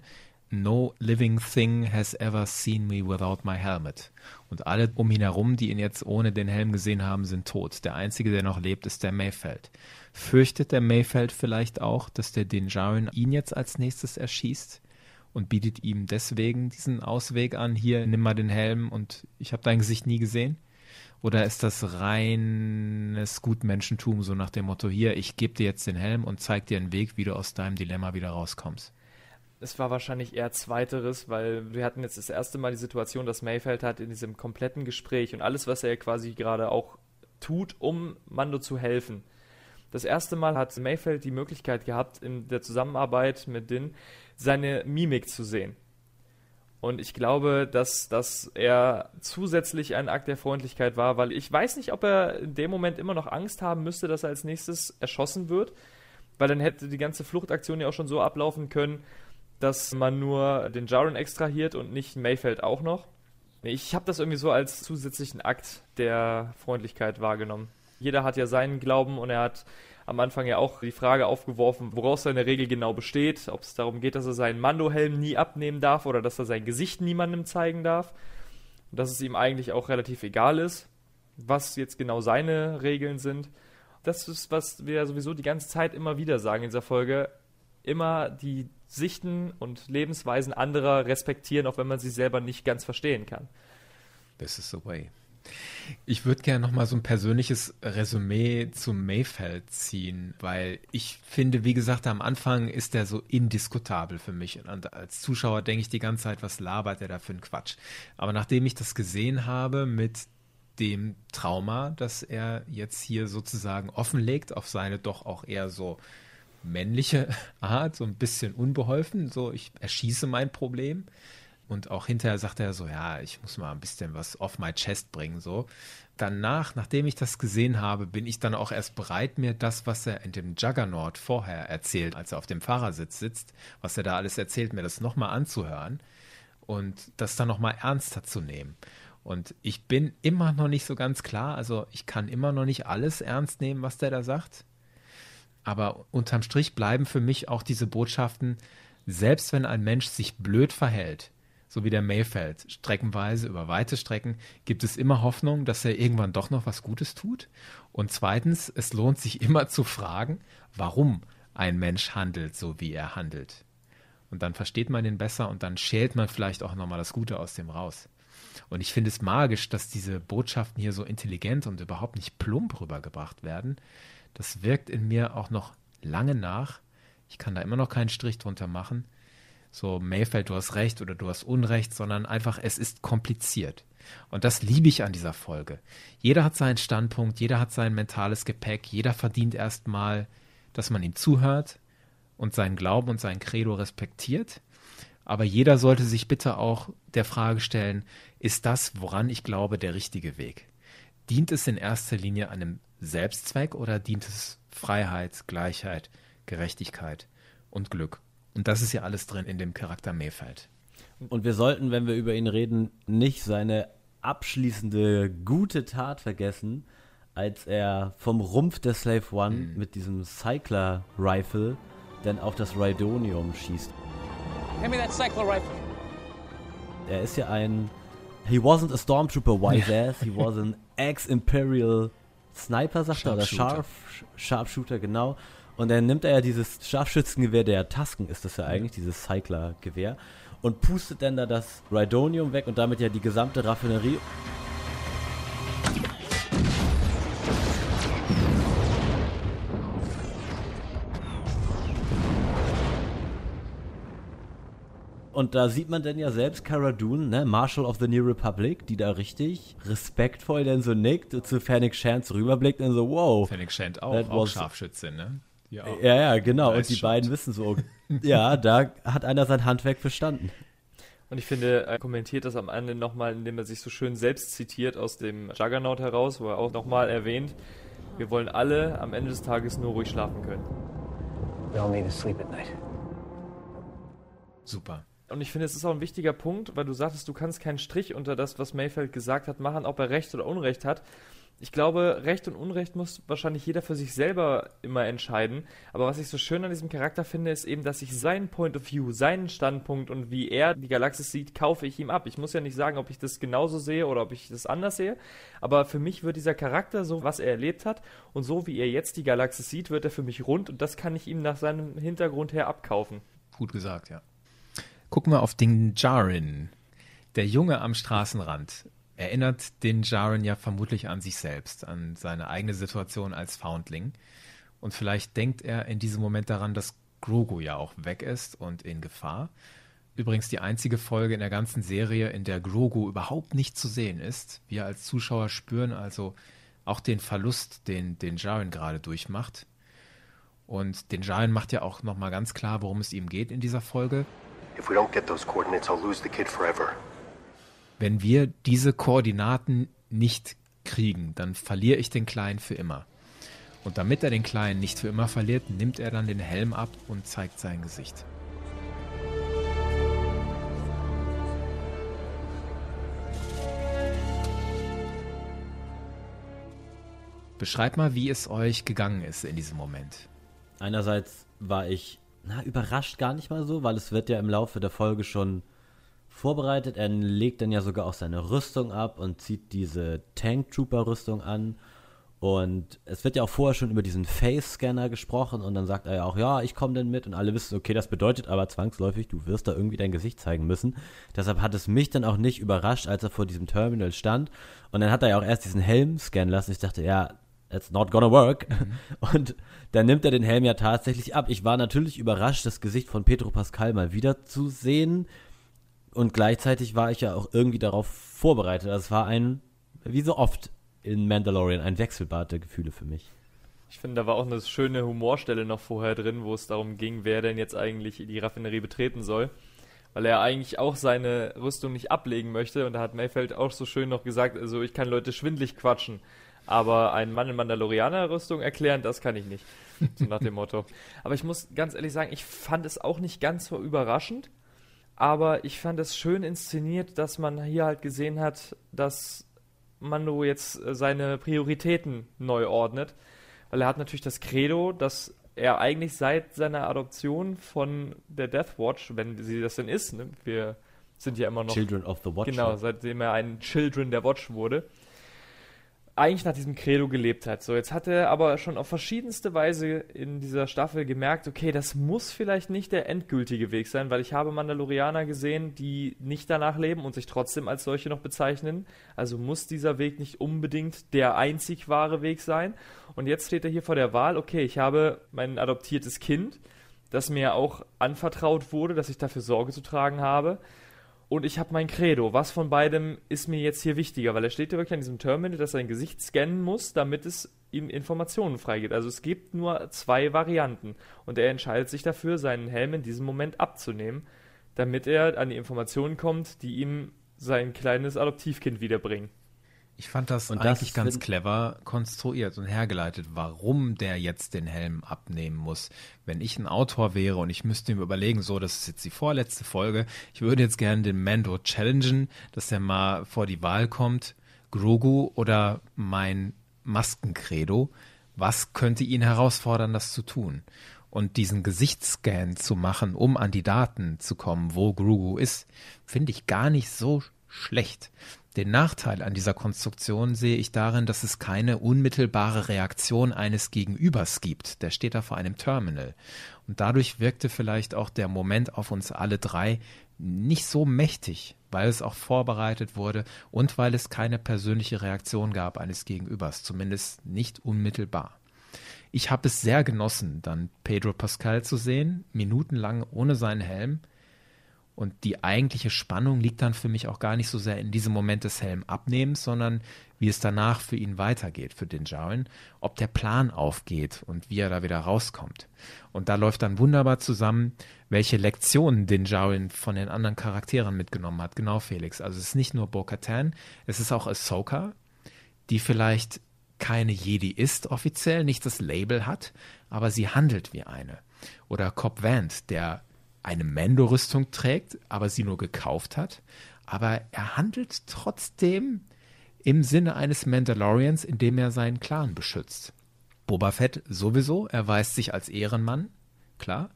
No living thing has ever seen me without my helmet. Und alle um ihn herum, die ihn jetzt ohne den Helm gesehen haben, sind tot. Der einzige, der noch lebt, ist der Mayfeld. Fürchtet der Mayfeld vielleicht auch, dass der Dinjarin ihn jetzt als nächstes erschießt und bietet ihm deswegen diesen Ausweg an, hier, nimm mal den Helm und ich habe dein Gesicht nie gesehen? Oder ist das reines Gutmenschentum, so nach dem Motto, hier, ich gebe dir jetzt den Helm und zeig dir einen Weg, wie du aus deinem Dilemma wieder rauskommst? Es war wahrscheinlich eher zweiteres, weil wir hatten jetzt das erste Mal die Situation, dass Mayfeld hat in diesem kompletten Gespräch und alles, was er quasi gerade auch tut, um Mando zu helfen. Das erste Mal hat Mayfeld die Möglichkeit gehabt, in der Zusammenarbeit mit Din seine Mimik zu sehen. Und ich glaube, dass, dass er zusätzlich ein Akt der Freundlichkeit war, weil ich weiß nicht, ob er in dem Moment immer noch Angst haben müsste, dass er als nächstes erschossen wird, weil dann hätte die ganze Fluchtaktion ja auch schon so ablaufen können, dass man nur den Jaren extrahiert und nicht Mayfeld auch noch. Ich habe das irgendwie so als zusätzlichen Akt der Freundlichkeit wahrgenommen. Jeder hat ja seinen Glauben und er hat am Anfang ja auch die Frage aufgeworfen, woraus seine Regel genau besteht. Ob es darum geht, dass er seinen Mando-Helm nie abnehmen darf oder dass er sein Gesicht niemandem zeigen darf. Und dass es ihm eigentlich auch relativ egal ist, was jetzt genau seine Regeln sind. Das ist, was wir sowieso die ganze Zeit immer wieder sagen in dieser Folge. Immer die Sichten und Lebensweisen anderer respektieren, auch wenn man sie selber nicht ganz verstehen kann. This is the way. Ich würde gerne noch mal so ein persönliches Resümee zu Mayfeld ziehen, weil ich finde, wie gesagt, am Anfang ist er so indiskutabel für mich. Und als Zuschauer denke ich die ganze Zeit, was labert er da für einen Quatsch? Aber nachdem ich das gesehen habe mit dem Trauma, das er jetzt hier sozusagen offenlegt, auf seine doch auch eher so männliche Art, so ein bisschen unbeholfen, so ich erschieße mein Problem. Und auch hinterher sagt er so, ja, ich muss mal ein bisschen was off my chest bringen, so. Danach, nachdem ich das gesehen habe, bin ich dann auch erst bereit, mir das, was er in dem Juggernaut vorher erzählt, als er auf dem Fahrersitz sitzt, was er da alles erzählt, mir das nochmal anzuhören und das dann nochmal ernster zu nehmen. Und ich bin immer noch nicht so ganz klar, also ich kann immer noch nicht alles ernst nehmen, was der da sagt. Aber unterm Strich bleiben für mich auch diese Botschaften, selbst wenn ein Mensch sich blöd verhält, so wie der Mayfeld, streckenweise über weite Strecken, gibt es immer Hoffnung, dass er irgendwann doch noch was Gutes tut. Und zweitens, es lohnt sich immer zu fragen, warum ein Mensch handelt, so wie er handelt. Und dann versteht man ihn besser und dann schält man vielleicht auch nochmal das Gute aus dem raus. Und ich finde es magisch, dass diese Botschaften hier so intelligent und überhaupt nicht plump rübergebracht werden, das wirkt in mir auch noch lange nach. Ich kann da immer noch keinen Strich drunter machen. So, Mayfeld, du hast recht oder du hast Unrecht, sondern einfach, es ist kompliziert. Und das liebe ich an dieser Folge. Jeder hat seinen Standpunkt, jeder hat sein mentales Gepäck, jeder verdient erstmal, dass man ihm zuhört und seinen Glauben und sein Credo respektiert. Aber jeder sollte sich bitte auch der Frage stellen, ist das, woran ich glaube, der richtige Weg? Dient es in erster Linie einem Selbstzweck oder dient es Freiheit, Gleichheit, Gerechtigkeit und Glück? Und das ist ja alles drin in dem Charakter Mayfeld. Und wir sollten, wenn wir über ihn reden, nicht seine abschließende gute Tat vergessen, als er vom Rumpf der Slave One mhm. mit diesem Cycler Rifle dann auf das Rhydonium schießt. Give me that Cycler Rifle. Er ist ja ein He wasn't a stormtrooper wise ass, he was an ex-imperial Sniper, sagt er, oder Sharp, Sharpshooter, genau. Und dann nimmt er ja dieses Scharfschützengewehr, der Tasken ist das ja eigentlich, dieses Cycler-Gewehr, und pustet dann da das Rhydonium weg und damit ja die gesamte Raffinerie. Und da sieht man dann ja selbst Cara Dune, ne, Marshal of the New Republic, die da richtig respektvoll dann so nickt und zu Fennec Shand rüberblickt und so, wow. Fennec Shand auch, auch Scharfschützin, ne? Ja, ja, genau. Und die beiden wissen so, ja, da hat einer sein Handwerk verstanden. Und ich finde, er kommentiert das am Ende nochmal, indem er sich so schön selbst zitiert aus dem Juggernaut heraus, wo er auch nochmal erwähnt, wir wollen alle am Ende des Tages nur ruhig schlafen können. We all need to sleep at night. Super. Und ich finde, es ist auch ein wichtiger Punkt, weil du sagtest, du kannst keinen Strich unter das, was Mayfeld gesagt hat, machen, ob er Recht oder Unrecht hat. Ich glaube, Recht und Unrecht muss wahrscheinlich jeder für sich selber immer entscheiden. Aber was ich so schön an diesem Charakter finde, ist eben, dass ich seinen Point of View, seinen Standpunkt und wie er die Galaxis sieht, kaufe ich ihm ab. Ich muss ja nicht sagen, ob ich das genauso sehe oder ob ich das anders sehe. Aber für mich wird dieser Charakter, so was er erlebt hat und so wie er jetzt die Galaxis sieht, wird er für mich rund und das kann ich ihm nach seinem Hintergrund her abkaufen. Gut gesagt, ja. Gucken wir auf den Jarin. Der Junge am Straßenrand erinnert den Jaren ja vermutlich an sich selbst, an seine eigene Situation als Foundling. Und vielleicht denkt er in diesem Moment daran, dass Grogu ja auch weg ist und in Gefahr. Übrigens die einzige Folge in der ganzen Serie, in der Grogu überhaupt nicht zu sehen ist. Wir als Zuschauer spüren also auch den Verlust, den, den Jaren gerade durchmacht. Und den Jaren macht ja auch nochmal ganz klar, worum es ihm geht in dieser Folge. If we don't get those coordinates, I'll lose the kid forever. Wenn wir diese Koordinaten nicht kriegen, dann verliere ich den Kleinen für immer. Und damit er den Kleinen nicht für immer verliert, nimmt er dann den Helm ab und zeigt sein Gesicht. Beschreibt mal, wie es euch gegangen ist in diesem Moment. Einerseits war ich na, überrascht gar nicht mal so, weil es wird ja im Laufe der Folge schon vorbereitet. Er legt dann ja sogar auch seine Rüstung ab und zieht diese Tank Trooper Rüstung an. Und es wird ja auch vorher schon über diesen Face-Scanner gesprochen und dann sagt er ja auch, ja, ich komme denn mit und alle wissen, okay, das bedeutet aber zwangsläufig, du wirst da irgendwie dein Gesicht zeigen müssen. Deshalb hat es mich dann auch nicht überrascht, als er vor diesem Terminal stand und dann hat er ja auch erst diesen Helm scannen lassen. Ich dachte, ja, it's not gonna work. Mhm. Und dann nimmt er den Helm ja tatsächlich ab. Ich war natürlich überrascht, das Gesicht von Pedro Pascal mal wieder zu sehen. Und gleichzeitig war ich ja auch irgendwie darauf vorbereitet. Das war ein, wie so oft in Mandalorian, ein Wechselbad der Gefühle für mich. Ich finde, da war auch eine schöne Humorstelle noch vorher drin, wo es darum ging, wer denn jetzt eigentlich die Raffinerie betreten soll. Weil er eigentlich auch seine Rüstung nicht ablegen möchte. Und da hat Mayfeld auch so schön noch gesagt, also ich kann Leute schwindlig quatschen. Aber einen Mann in Mandalorianer-Rüstung erklären, das kann ich nicht. So nach dem Motto. Aber ich muss ganz ehrlich sagen, ich fand es auch nicht ganz so überraschend. Aber ich fand es schön inszeniert, dass man hier halt gesehen hat, dass Mando jetzt äh, seine Prioritäten neu ordnet. Weil er hat natürlich das Credo, dass er eigentlich seit seiner Adoption von der Death Watch, wenn sie das denn ist, ne, wir sind ja immer noch. Children of the Watch. Genau, seitdem er ein Children der Watch wurde eigentlich nach diesem Credo gelebt hat. So, jetzt hat er aber schon auf verschiedenste Weise in dieser Staffel gemerkt, okay, das muss vielleicht nicht der endgültige Weg sein, weil ich habe Mandalorianer gesehen, die nicht danach leben und sich trotzdem als solche noch bezeichnen. Also muss dieser Weg nicht unbedingt der einzig wahre Weg sein. Und jetzt steht er hier vor der Wahl, okay, ich habe mein adoptiertes Kind, das mir auch anvertraut wurde, dass ich dafür Sorge zu tragen habe und ich habe mein Credo. Was von beidem ist mir jetzt hier wichtiger? Weil er steht ja wirklich an diesem Terminal, dass er sein Gesicht scannen muss, damit es ihm Informationen freigibt. Also es gibt nur zwei Varianten. Und er entscheidet sich dafür, seinen Helm in diesem Moment abzunehmen, damit er an die Informationen kommt, die ihm sein kleines Adoptivkind wiederbringen. Ich fand das und eigentlich das ganz clever konstruiert und hergeleitet, warum der jetzt den Helm abnehmen muss. Wenn ich ein Autor wäre und ich müsste ihm überlegen, so, das ist jetzt die vorletzte Folge, ich würde jetzt gerne den Mando challengen, dass er mal vor die Wahl kommt, Grogu oder mein Maskencredo. Was könnte ihn herausfordern, das zu tun? Und diesen Gesichtsscan zu machen, um an die Daten zu kommen, wo Grogu ist, finde ich gar nicht so schlecht. Den Nachteil an dieser Konstruktion sehe ich darin, dass es keine unmittelbare Reaktion eines Gegenübers gibt. Der steht da vor einem Terminal. Und dadurch wirkte vielleicht auch der Moment auf uns alle drei nicht so mächtig, weil es auch vorbereitet wurde und weil es keine persönliche Reaktion gab eines Gegenübers, zumindest nicht unmittelbar. Ich habe es sehr genossen, dann Pedro Pascal zu sehen, minutenlang ohne seinen Helm, Und die eigentliche Spannung liegt dann für mich auch gar nicht so sehr in diesem Moment des Helmabnehmens, sondern wie es danach für ihn weitergeht, für den Jaren, ob der Plan aufgeht und wie er da wieder rauskommt. Und da läuft dann wunderbar zusammen, welche Lektionen den Jaren von den anderen Charakteren mitgenommen hat. Genau, Felix. Also es ist nicht nur Bo-Katan, es ist auch Ahsoka, die vielleicht keine Jedi ist offiziell, nicht das Label hat, aber sie handelt wie eine. Oder Cobb Vant, der eine Mando-Rüstung trägt, aber sie nur gekauft hat. Aber er handelt trotzdem im Sinne eines Mandalorians, indem er seinen Clan beschützt. Boba Fett sowieso, er weist sich als Ehrenmann, klar.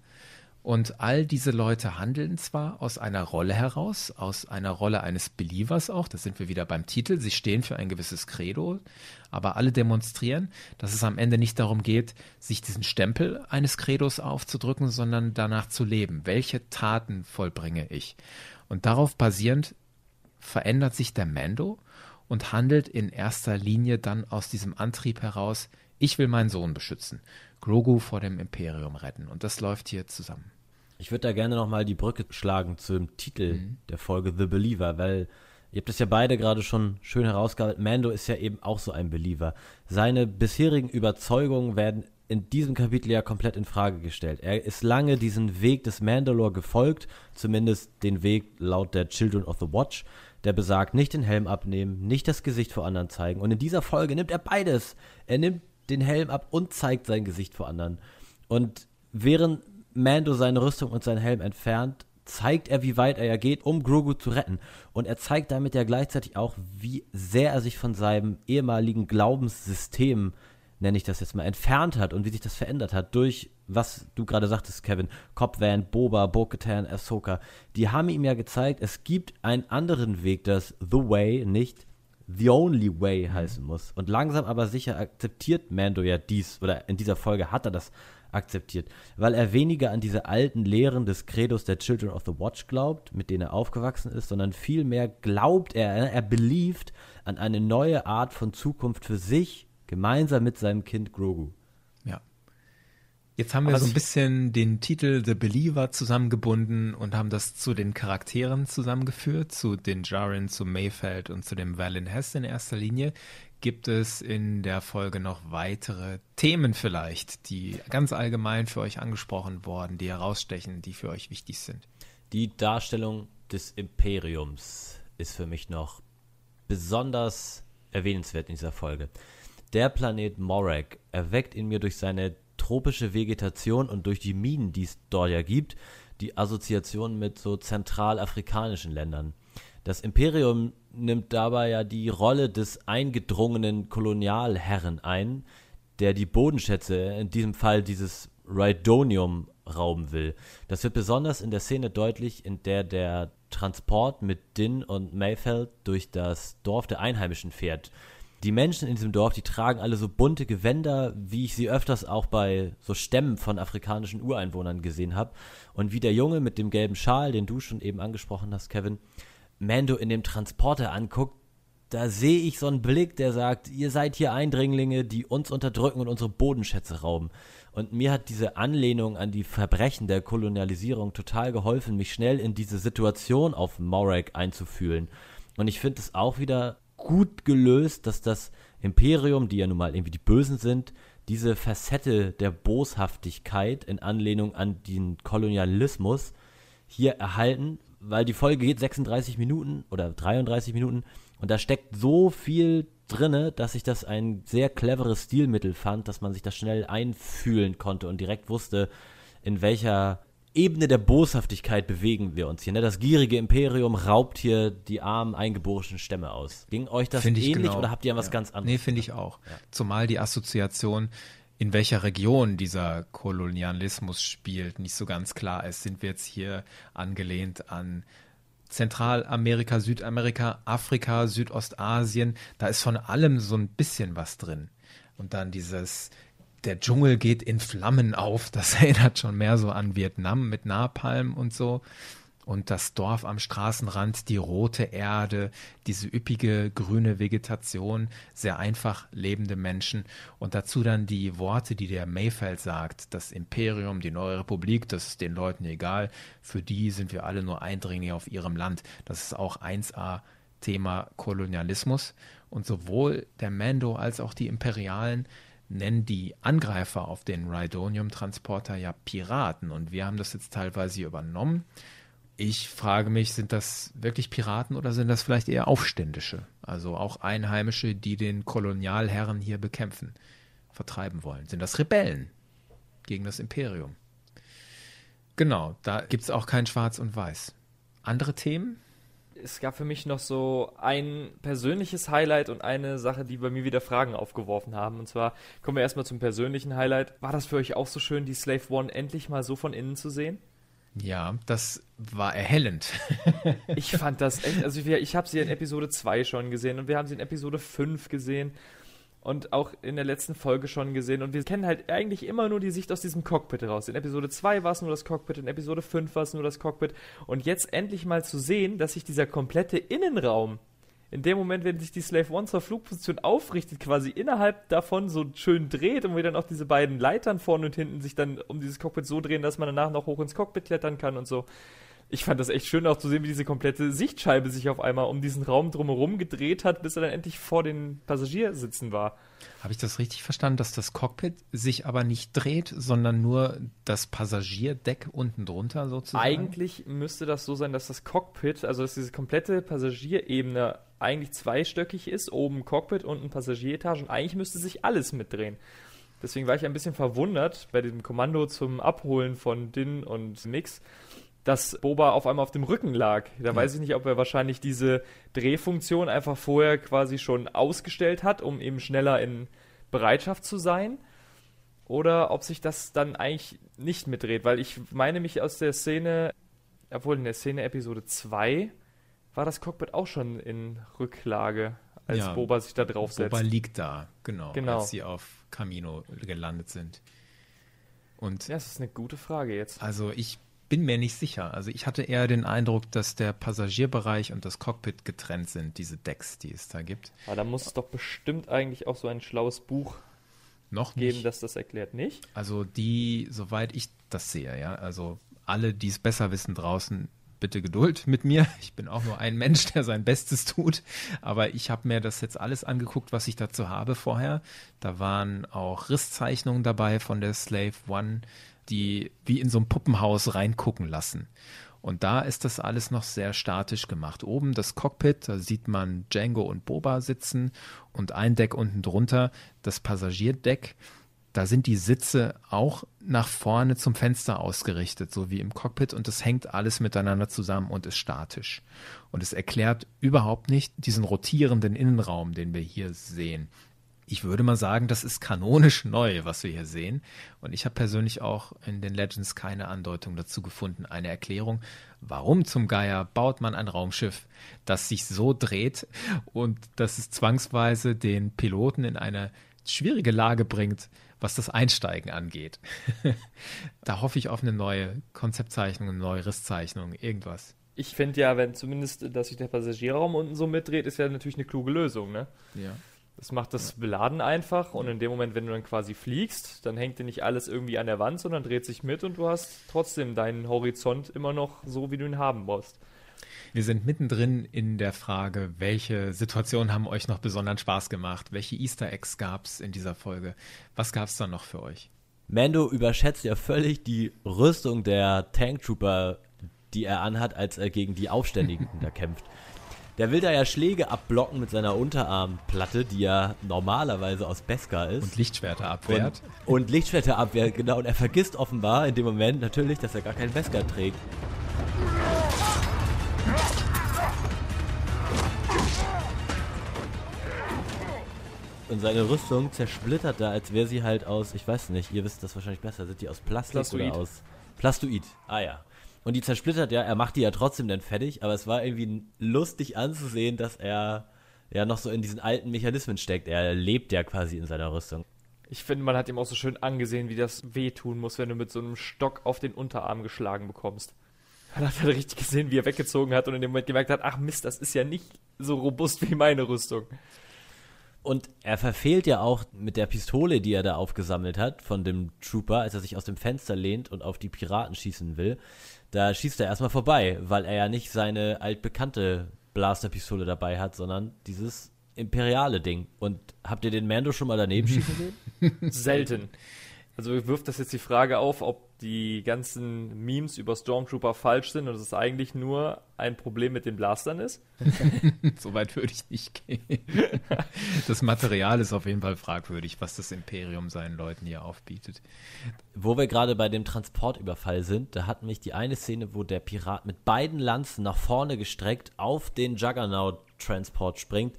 Und all diese Leute handeln zwar aus einer Rolle heraus, aus einer Rolle eines Believers auch, da sind wir wieder beim Titel, sie stehen für ein gewisses Credo, aber alle demonstrieren, dass es am Ende nicht darum geht, sich diesen Stempel eines Credos aufzudrücken, sondern danach zu leben. Welche Taten vollbringe ich? Und darauf basierend verändert sich der Mando und handelt in erster Linie dann aus diesem Antrieb heraus, ich will meinen Sohn beschützen. Grogu vor dem Imperium retten. Und das läuft hier zusammen. Ich würde da gerne nochmal die Brücke schlagen zum Titel mhm. der Folge The Believer, weil ihr habt es ja beide gerade schon schön herausgearbeitet. Mando ist ja eben auch so ein Believer. Seine bisherigen Überzeugungen werden in diesem Kapitel ja komplett in Frage gestellt. Er ist lange diesen Weg des Mandalore gefolgt, zumindest den Weg laut der Children of the Watch, der besagt, nicht den Helm abnehmen, nicht das Gesicht vor anderen zeigen. Und in dieser Folge nimmt er beides. Er nimmt den Helm ab und zeigt sein Gesicht vor anderen. Und während Mando seine Rüstung und seinen Helm entfernt, zeigt er, wie weit er ja geht, um Grogu zu retten. Und er zeigt damit ja gleichzeitig auch, wie sehr er sich von seinem ehemaligen Glaubenssystem, nenne ich das jetzt mal, entfernt hat und wie sich das verändert hat durch, was du gerade sagtest, Kevin, Cobb Van, Boba, Bo-Katan, Ahsoka. Die haben ihm ja gezeigt, es gibt einen anderen Weg, das The Way nicht The Only Way heißen muss. Und langsam aber sicher akzeptiert Mando ja dies, oder in dieser Folge hat er das akzeptiert, weil er weniger an diese alten Lehren des Credos der Children of the Watch glaubt, mit denen er aufgewachsen ist, sondern vielmehr glaubt er, er belieft an eine neue Art von Zukunft für sich, gemeinsam mit seinem Kind Grogu. Jetzt haben wir Aber so ein bisschen den Titel The Believer zusammengebunden und haben das zu den Charakteren zusammengeführt, zu den Jaren, zu Mayfeld und zu dem Valen Hess in erster Linie. Gibt es in der Folge noch weitere Themen vielleicht, die ganz allgemein für euch angesprochen worden, die herausstechen, die für euch wichtig sind? Die Darstellung des Imperiums ist für mich noch besonders erwähnenswert in dieser Folge. Der Planet Morag erweckt in mir durch seine tropische Vegetation und durch die Minen, die es dort ja gibt, die Assoziation mit so zentralafrikanischen Ländern. Das Imperium nimmt dabei ja die Rolle des eingedrungenen Kolonialherren ein, der die Bodenschätze, in diesem Fall dieses Rhydonium, rauben will. Das wird besonders in der Szene deutlich, in der der Transport mit Din und Mayfeld durch das Dorf der Einheimischen fährt die Menschen in diesem Dorf, die tragen alle so bunte Gewänder, wie ich sie öfters auch bei so Stämmen von afrikanischen Ureinwohnern gesehen habe. Und wie der Junge mit dem gelben Schal, den du schon eben angesprochen hast, Kevin, Mando in dem Transporter anguckt, da sehe ich so einen Blick, der sagt, ihr seid hier Eindringlinge, die uns unterdrücken und unsere Bodenschätze rauben. Und mir hat diese Anlehnung an die Verbrechen der Kolonialisierung total geholfen, mich schnell in diese Situation auf Morag einzufühlen. Und ich finde es auch wieder gut gelöst, dass das Imperium, die ja nun mal irgendwie die Bösen sind, diese Facette der Boshaftigkeit in Anlehnung an den Kolonialismus hier erhalten, weil die Folge geht 36 Minuten oder 33 Minuten und da steckt so viel drinne, dass ich das ein sehr cleveres Stilmittel fand, dass man sich das schnell einfühlen konnte und direkt wusste, in welcher Ebene der Boshaftigkeit bewegen wir uns hier. Ne? Das gierige Imperium raubt hier die armen eingeborenen Stämme aus. Ging euch das ähnlich genau. oder habt ihr was ja. ganz anderes? Nee, finde ich auch. Ja. Zumal die Assoziation, in welcher Region dieser Kolonialismus spielt, nicht so ganz klar ist. Sind wir jetzt hier angelehnt an Zentralamerika, Südamerika, Afrika, Südostasien? Da ist von allem so ein bisschen was drin. Und dann dieses der Dschungel geht in Flammen auf. Das erinnert schon mehr so an Vietnam mit Napalm und so. und das Dorf am Straßenrand, die rote Erde, diese üppige grüne Vegetation, sehr einfach lebende Menschen und dazu dann die Worte, die der Mayfeld sagt, das Imperium, die neue Republik, das ist den Leuten egal, für die sind wir alle nur Eindringlinge auf ihrem Land. Das ist auch 1a Thema Kolonialismus und sowohl der Mando als auch die Imperialen nennen die Angreifer auf den Rhydonium-Transporter ja Piraten und wir haben das jetzt teilweise übernommen. Ich frage mich, sind das wirklich Piraten oder sind das vielleicht eher Aufständische? Also auch Einheimische, die den Kolonialherren hier bekämpfen, vertreiben wollen. Sind das Rebellen gegen das Imperium? Genau, da gibt es auch kein Schwarz und Weiß. Andere Themen? Es gab für mich noch so ein persönliches Highlight und eine Sache, die bei mir wieder Fragen aufgeworfen haben. Und zwar kommen wir erstmal zum persönlichen Highlight. War das für euch auch so schön, die Slave One endlich mal so von innen zu sehen? Ja, das war erhellend. ich fand das echt, also ich, ich habe sie in Episode 2 schon gesehen und wir haben sie in Episode 5 gesehen und auch in der letzten Folge schon gesehen. Und wir kennen halt eigentlich immer nur die Sicht aus diesem Cockpit raus. In Episode 2 war es nur das Cockpit, in Episode 5 war es nur das Cockpit. Und jetzt endlich mal zu sehen, dass sich dieser komplette Innenraum, in dem Moment, wenn sich die Slave One zur Flugposition aufrichtet, quasi innerhalb davon so schön dreht und wir dann auch diese beiden Leitern vorne und hinten sich dann um dieses Cockpit so drehen, dass man danach noch hoch ins Cockpit klettern kann und so ich fand das echt schön auch zu sehen, wie diese komplette Sichtscheibe sich auf einmal um diesen Raum drumherum gedreht hat, bis er dann endlich vor den Passagiersitzen war. Habe ich das richtig verstanden, dass das Cockpit sich aber nicht dreht, sondern nur das Passagierdeck unten drunter sozusagen? Eigentlich müsste das so sein, dass das Cockpit, also dass diese komplette Passagierebene eigentlich zweistöckig ist, oben Cockpit, unten Passagieretage und eigentlich müsste sich alles mitdrehen. Deswegen war ich ein bisschen verwundert bei dem Kommando zum Abholen von Din und Mix, dass Boba auf einmal auf dem Rücken lag. Da ja. weiß ich nicht, ob er wahrscheinlich diese Drehfunktion einfach vorher quasi schon ausgestellt hat, um eben schneller in Bereitschaft zu sein. Oder ob sich das dann eigentlich nicht mitdreht, weil ich meine mich aus der Szene, obwohl in der Szene Episode 2 war das Cockpit auch schon in Rücklage, als ja, Boba sich da drauf setzt. Boba liegt da, genau, genau, als sie auf Camino gelandet sind. Und ja, das ist eine gute Frage jetzt. Also ich bin mir nicht sicher. Also ich hatte eher den Eindruck, dass der Passagierbereich und das Cockpit getrennt sind, diese Decks, die es da gibt. Aber da muss es doch bestimmt eigentlich auch so ein schlaues Buch noch geben, nicht. das das erklärt, nicht? Also die, soweit ich das sehe, ja, also alle, die es besser wissen draußen, bitte Geduld mit mir. Ich bin auch nur ein Mensch, der sein Bestes tut. Aber ich habe mir das jetzt alles angeguckt, was ich dazu habe vorher. Da waren auch Risszeichnungen dabei von der Slave One die wie in so ein Puppenhaus reingucken lassen. Und da ist das alles noch sehr statisch gemacht. Oben das Cockpit, da sieht man Django und Boba sitzen und ein Deck unten drunter, das Passagierdeck. Da sind die Sitze auch nach vorne zum Fenster ausgerichtet, so wie im Cockpit, und es hängt alles miteinander zusammen und ist statisch. Und es erklärt überhaupt nicht diesen rotierenden Innenraum, den wir hier sehen ich würde mal sagen, das ist kanonisch neu, was wir hier sehen. Und ich habe persönlich auch in den Legends keine Andeutung dazu gefunden, eine Erklärung, warum zum Geier baut man ein Raumschiff, das sich so dreht und das es zwangsweise den Piloten in eine schwierige Lage bringt, was das Einsteigen angeht. da hoffe ich auf eine neue Konzeptzeichnung, eine neue Risszeichnung, irgendwas. Ich finde ja, wenn zumindest, dass sich der Passagierraum unten so mitdreht, ist ja natürlich eine kluge Lösung, ne? Ja. Das macht das Beladen einfach und in dem Moment, wenn du dann quasi fliegst, dann hängt dir nicht alles irgendwie an der Wand, sondern dreht sich mit und du hast trotzdem deinen Horizont immer noch so, wie du ihn haben musst. Wir sind mittendrin in der Frage, welche Situationen haben euch noch besonders Spaß gemacht? Welche Easter Eggs gab es in dieser Folge? Was gab es da noch für euch? Mando überschätzt ja völlig die Rüstung der Tank Trooper, die er anhat, als er gegen die Aufständigen da kämpft. Der will da ja Schläge ablocken mit seiner Unterarmplatte, die ja normalerweise aus Beskar ist. Und Lichtschwerter abwehrt. Und, und Lichtschwerter abwehrt, genau. Und er vergisst offenbar in dem Moment natürlich, dass er gar keinen Beskar trägt. Und seine Rüstung zersplittert da, als wäre sie halt aus, ich weiß nicht, ihr wisst das wahrscheinlich besser, sind die aus Plastik Plastoid. oder aus Plastoid? Ah ja. Und die zersplittert ja, er macht die ja trotzdem dann fertig, aber es war irgendwie lustig anzusehen, dass er ja noch so in diesen alten Mechanismen steckt. Er lebt ja quasi in seiner Rüstung. Ich finde, man hat ihm auch so schön angesehen, wie das wehtun muss, wenn du mit so einem Stock auf den Unterarm geschlagen bekommst. Man hat halt richtig gesehen, wie er weggezogen hat und in dem Moment gemerkt hat, ach Mist, das ist ja nicht so robust wie meine Rüstung. Und er verfehlt ja auch mit der Pistole, die er da aufgesammelt hat, von dem Trooper, als er sich aus dem Fenster lehnt und auf die Piraten schießen will. Da schießt er erstmal vorbei, weil er ja nicht seine altbekannte Blasterpistole dabei hat, sondern dieses imperiale Ding. Und habt ihr den Mando schon mal daneben schießen sehen? Selten. Also wirft das jetzt die Frage auf, ob die ganzen Memes über Stormtrooper falsch sind und es eigentlich nur ein Problem mit den Blastern ist? Soweit würde ich nicht gehen. Das Material ist auf jeden Fall fragwürdig, was das Imperium seinen Leuten hier aufbietet. Wo wir gerade bei dem Transportüberfall sind, da hatten mich die eine Szene, wo der Pirat mit beiden Lanzen nach vorne gestreckt auf den Juggernaut-Transport springt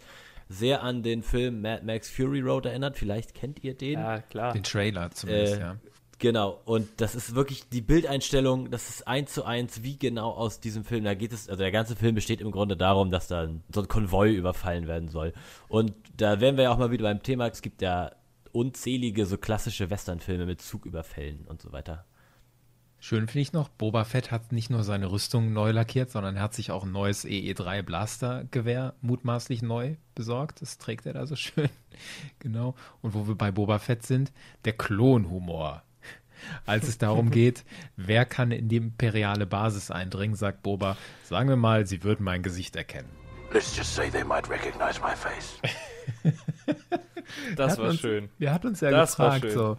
sehr an den Film Mad Max Fury Road erinnert. Vielleicht kennt ihr den. Ja, klar. Den Trailer zumindest, äh, ja. Genau, und das ist wirklich die Bildeinstellung, das ist eins zu eins wie genau aus diesem Film. Da geht es, also der ganze Film besteht im Grunde darum, dass da so ein Konvoi überfallen werden soll. Und da wären wir ja auch mal wieder beim Thema, es gibt ja unzählige so klassische Westernfilme mit Zugüberfällen und so weiter. Schön finde ich noch, Boba Fett hat nicht nur seine Rüstung neu lackiert, sondern er hat sich auch ein neues EE3 Blaster Gewehr mutmaßlich neu besorgt. Das trägt er da so schön. genau. Und wo wir bei Boba Fett sind, der Klonhumor. Als es darum geht, wer kann in die imperiale Basis eindringen, sagt Boba, sagen wir mal, sie würden mein Gesicht erkennen. Let's just say they might recognize my face. das war uns, schön. Er hat uns ja das gefragt, so,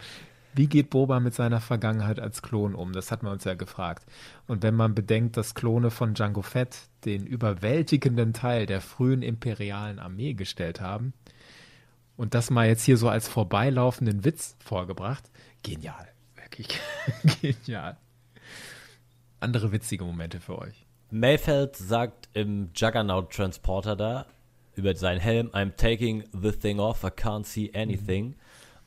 wie geht Boba mit seiner Vergangenheit als Klon um? Das hatten wir uns ja gefragt. Und wenn man bedenkt, dass Klone von Django Fett den überwältigenden Teil der frühen imperialen Armee gestellt haben und das mal jetzt hier so als vorbeilaufenden Witz vorgebracht, genial. Wirklich genial. Andere witzige Momente für euch. Mayfeld sagt im Juggernaut Transporter da über seinen Helm, I'm taking the thing off, I can't see anything. Mhm.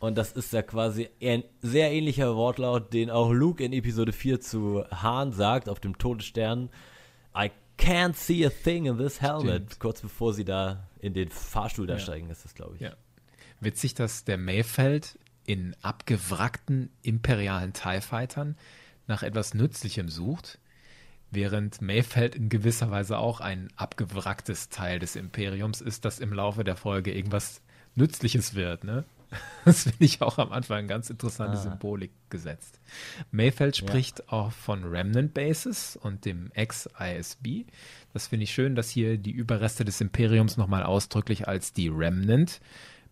Und das ist ja quasi ein sehr ähnlicher Wortlaut, den auch Luke in Episode 4 zu Hahn sagt, auf dem Todesstern. I can't see a thing in this helmet. Stimmt. Kurz bevor sie da in den Fahrstuhl da ja. steigen, ist das, glaube ich. Ja. Witzig, dass der Mayfeld in abgewrackten imperialen TIE Fightern nach etwas Nützlichem sucht, während Mayfeld in gewisser Weise auch ein abgewracktes Teil des Imperiums ist, das im Laufe der Folge irgendwas Nützliches wird, ne? Das finde ich auch am Anfang eine ganz interessante ah. Symbolik gesetzt. Mayfeld spricht ja. auch von Remnant Bases und dem Ex-ISB. Das finde ich schön, dass hier die Überreste des Imperiums nochmal ausdrücklich als die Remnant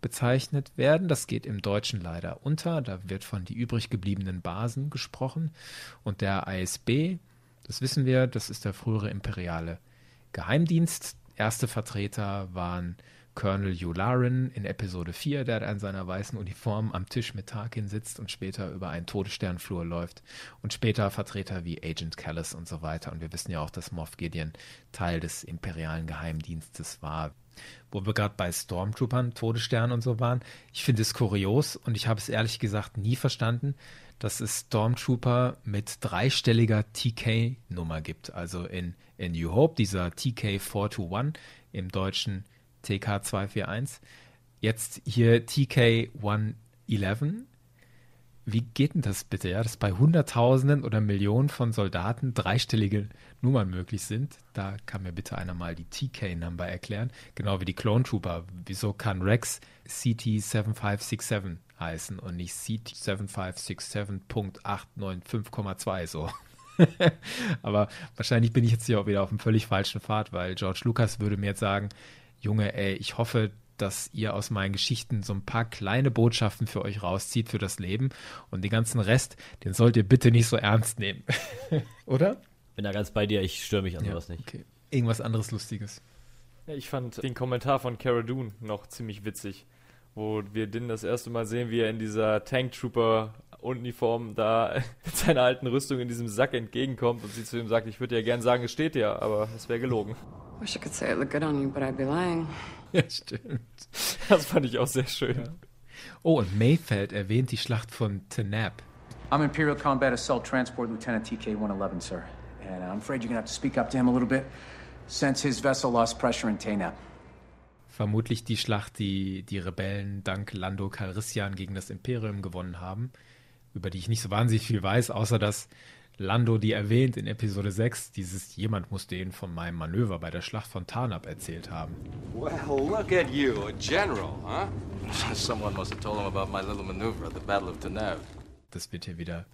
bezeichnet werden. Das geht im Deutschen leider unter. Da wird von die übrig gebliebenen Basen gesprochen. Und der ISB, das wissen wir, das ist der frühere imperiale Geheimdienst. Erste Vertreter waren Colonel Yularen in Episode 4, der in seiner weißen Uniform am Tisch mit Tarkin sitzt und später über einen Todessternflur läuft. Und später Vertreter wie Agent Callis und so weiter. Und wir wissen ja auch, dass Moff Gideon Teil des imperialen Geheimdienstes war. Wo wir gerade bei Stormtroopern, Todessternen und so waren. Ich finde es kurios und ich habe es ehrlich gesagt nie verstanden, dass es Stormtrooper mit dreistelliger TK-Nummer gibt. Also in, in New Hope, dieser TK421, im Deutschen TK241. Jetzt hier TK111. Wie geht denn das bitte, ja, dass bei Hunderttausenden oder Millionen von Soldaten dreistellige Nummern möglich sind? Da kann mir bitte einer mal die TK-Number erklären. Genau wie die Clone Trooper. Wieso kann Rex CT7567 heißen und nicht CT7567.895,2 so? Aber wahrscheinlich bin ich jetzt hier auch wieder auf einem völlig falschen Pfad, weil George Lucas würde mir jetzt sagen, Junge, ey, ich hoffe, dass ihr aus meinen Geschichten so ein paar kleine Botschaften für euch rauszieht für das Leben und den ganzen Rest, den sollt ihr bitte nicht so ernst nehmen. Oder? Bin da ganz bei dir, ich störe mich an ja, sowas nicht. Okay. Irgendwas anderes Lustiges. Ja, ich fand den Kommentar von Cara Dune noch ziemlich witzig, wo wir Din das erste Mal sehen, wie er in dieser Tank Trooper Uniform da mit seiner alten Rüstung in diesem Sack entgegenkommt und sie zu ihm sagt, ich würde ja gern sagen, es steht ja, aber es wäre gelogen. Wish I could say it looked good on you, but I'd be lying. Ja, stimmt. Das fand ich auch sehr schön. Ja. Oh, und Mayfeld erwähnt die Schlacht von Tenab. I'm Imperial Combat Assault Transport Lieutenant TK-111, sir. And I'm afraid you're gonna have to speak up to him a little bit, since his vessel lost pressure in Tenab. Vermutlich die Schlacht, die die Rebellen dank Lando Calrissian gegen das Imperium gewonnen haben, über die ich nicht so wahnsinnig viel weiß, außer dass Lando die erwähnt in Episode 6, dieses jemand muss denen von meinem Manöver bei der Schlacht von Tarnab erzählt haben. Well, look at you, a general, huh? Someone must have told him about my little maneuver at the Battle of Tanav. Das wird hier wieder